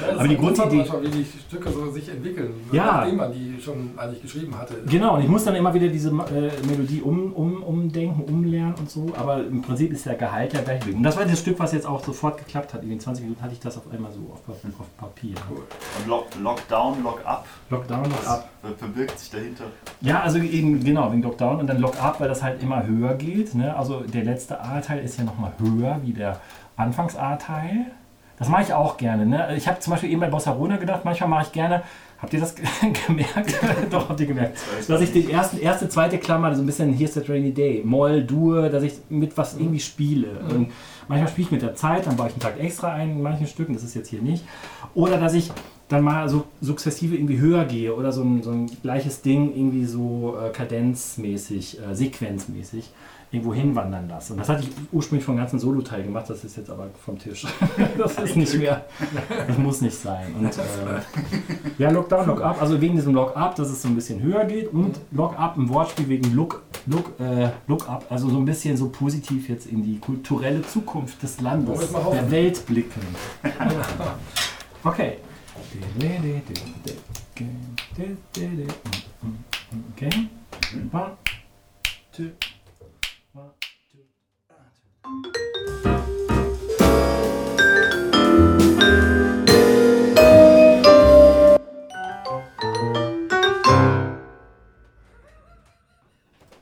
Ja, Aber die Grundidee- wie die Stücke so sich entwickeln, Ja. nachdem man die schon eigentlich geschrieben hatte. Genau, und ich muss dann immer wieder diese äh, Melodie um, um, umdenken, umlernen und so, aber im Prinzip ist der Gehalt ja gleich. Und das war das Stück, was jetzt auch sofort geklappt hat. In den 20 Minuten hatte ich das auf einmal so auf, auf Papier. Cool. Und Lock, Lockdown, Lockup. Lockdown, Lock-Up. ver- verbirgt sich dahinter? Ja, also eben, genau, wegen Lockdown und dann Lock-Up, weil das halt immer höher geht. Ne? Also der letzte A-Teil ist ja nochmal höher wie der Anfangs-A-Teil. Das mache ich auch gerne. Ne? Ich habe zum Beispiel eben bei Bossa Rona gedacht, manchmal mache ich gerne, habt ihr das gemerkt? Doch, habt ihr gemerkt. Dass ich den ersten, erste, zweite Klammer, so ein bisschen Here's that rainy day, Moll, Dur, dass ich mit was irgendwie spiele. Und manchmal spiele ich mit der Zeit, dann baue ich einen Tag extra ein in manchen Stücken, das ist jetzt hier nicht. Oder dass ich dann mal so sukzessive irgendwie höher gehe oder so ein, so ein gleiches Ding irgendwie so äh, kadenzmäßig, äh, sequenzmäßig irgendwo hinwandern lasse. Und das hatte ich ursprünglich vom ganzen Solo-Teil gemacht, das ist jetzt aber vom Tisch. das ist nicht mehr, das muss nicht sein. Und äh, ja, Lockdown, Lock-Up, also wegen diesem Lock-Up, dass es so ein bisschen höher geht und Lock-Up im Wortspiel wegen Look Look, äh, look up, also so ein bisschen so positiv jetzt in die kulturelle Zukunft des Landes, der Welt blicken. Okay. Okay. Two, one, two.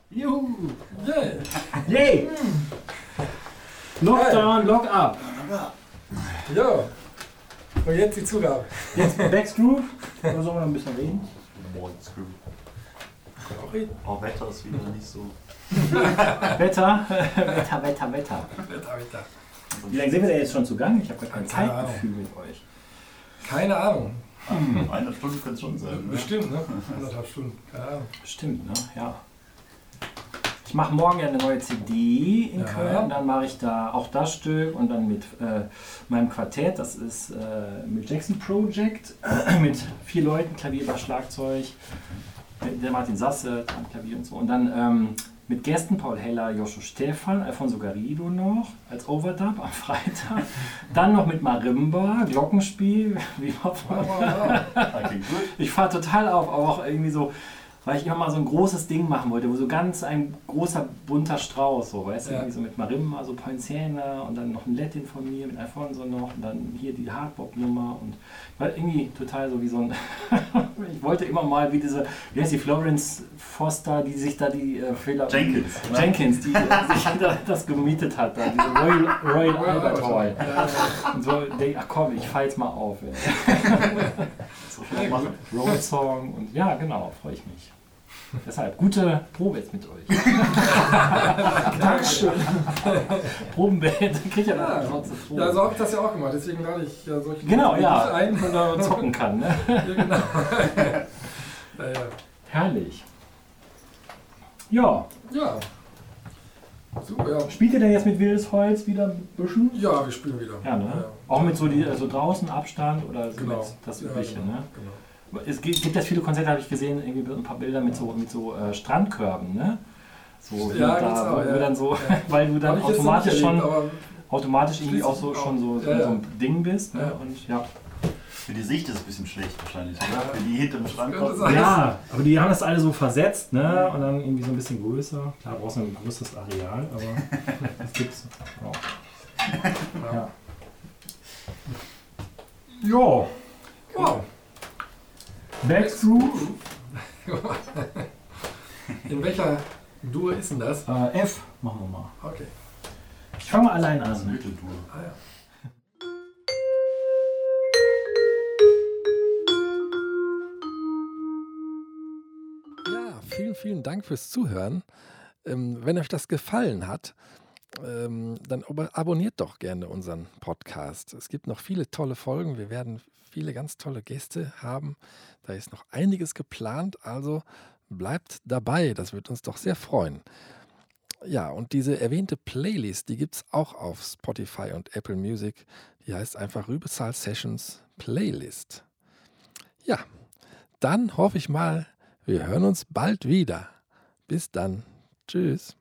Juhu! Yeah. Yay! Lockdown, lock up. Ja. Und jetzt die Zugabe. Jetzt Backstroke. Oder sollen wir noch ein bisschen reden? Mordscrew. Sorry. Oh, Wetter ist wieder nicht so. Wetter, Wetter, Wetter, Wetter. Wetter, Wetter. Wie lange sind wir denn jetzt schon zugange? Ich habe gar kein Keine Ahnung. Zeitgefühl mit euch. Keine Ahnung. Eine Stunde könnte es schon sein. Ne? Bestimmt, ne? Anderthalb Stunden. Keine Ahnung. Stimmt, ne? Ja. Ich mache morgen ja eine neue CD in Ja. Köln. Dann mache ich da auch das Stück und dann mit äh, meinem Quartett. Das ist äh, mit Jackson Project mit vier Leuten, Klavier, Schlagzeug. Der Martin Sasse am Klavier und so. Und dann ähm, mit Gästen Paul Heller, Joshua Stefan, Alfonso Garrido noch als Overdub am Freitag. Dann noch mit Marimba, Glockenspiel, wie klingt gut. ich fahre total auf, aber auch irgendwie so, weil ich immer mal so ein großes Ding machen wollte, wo so ganz ein großer bunter Strauß, so, weißt du, Ja. irgendwie so mit Marimba, so Poinciana und dann noch ein Latin von mir mit Alfonso noch und dann hier die Hardbop-Nummer und war irgendwie total so wie so ein, ich wollte immer mal wie diese, wie heißt die, Florence Foster, die sich da die äh, Fehler... Jenkins. ne? Jenkins, die sich da das gemietet hat, da, diese Royal, Royal Albert Hall. Ja, ja. Und so, denk, ach komm, ich fall jetzt mal auf. So machen. Road Song und ja, genau, freue ich mich. Deshalb, gute Probe jetzt mit euch. Dankeschön. Probenband, krieg ich ja noch Ja. kurze Probe. ja, so habe ich das ja auch gemacht. Deswegen lade ich ja solche genau, Leute ja, ein. und da zocken kann. Ne? Ja, genau. ja, ja. Herrlich. Ja, ja. Super, ja. spielt ihr denn jetzt mit wildes Holz wieder ein bisschen? Ja, wir spielen wieder. Ja, ne? Auch mit so, die, also draußen Abstand oder so Genau. mit das Ja, Übliche, genau, ne? genau. Es gibt, gibt jetzt viele Konzerte, habe ich gesehen, irgendwie ein paar Bilder mit so, mit so äh, Strandkörben, ne? So, Ja, da, auch, wo ja. dann so, Ja. weil du dann automatisch schon, erlebt, aber automatisch irgendwie auch so, Schließlich schon so, auch. Ja, so ja. ein Ding bist, ne? Ja. Und ja. Für die Sicht ist es ein bisschen schlecht wahrscheinlich. Oder? Ja. Wenn die hinterm könnte kommen. Ja, aber die haben das alle so versetzt, ne? Und dann irgendwie so ein bisschen größer. Klar, brauchst du ein größeres Areal, aber das gibt's auch. Ja. Ja. Backthrough. In welcher Dur ist denn das? Äh, F machen wir mal. Okay. Ich fange mal allein Das ist an. Mitteltour. Ah, ja. Ja, vielen, vielen Dank fürs Zuhören. Ähm, wenn euch das gefallen hat, ähm, dann ab- abonniert doch gerne unseren Podcast. Es gibt noch viele tolle Folgen. Wir werden viele ganz tolle Gäste haben. Da ist noch einiges geplant. Also bleibt dabei. Das wird uns doch sehr freuen. Ja, und diese erwähnte Playlist, die gibt es auch auf Spotify und Apple Music. Die heißt einfach Rübezahl Sessions Playlist. Ja, dann hoffe ich mal, wir hören uns bald wieder. Bis dann. Tschüss.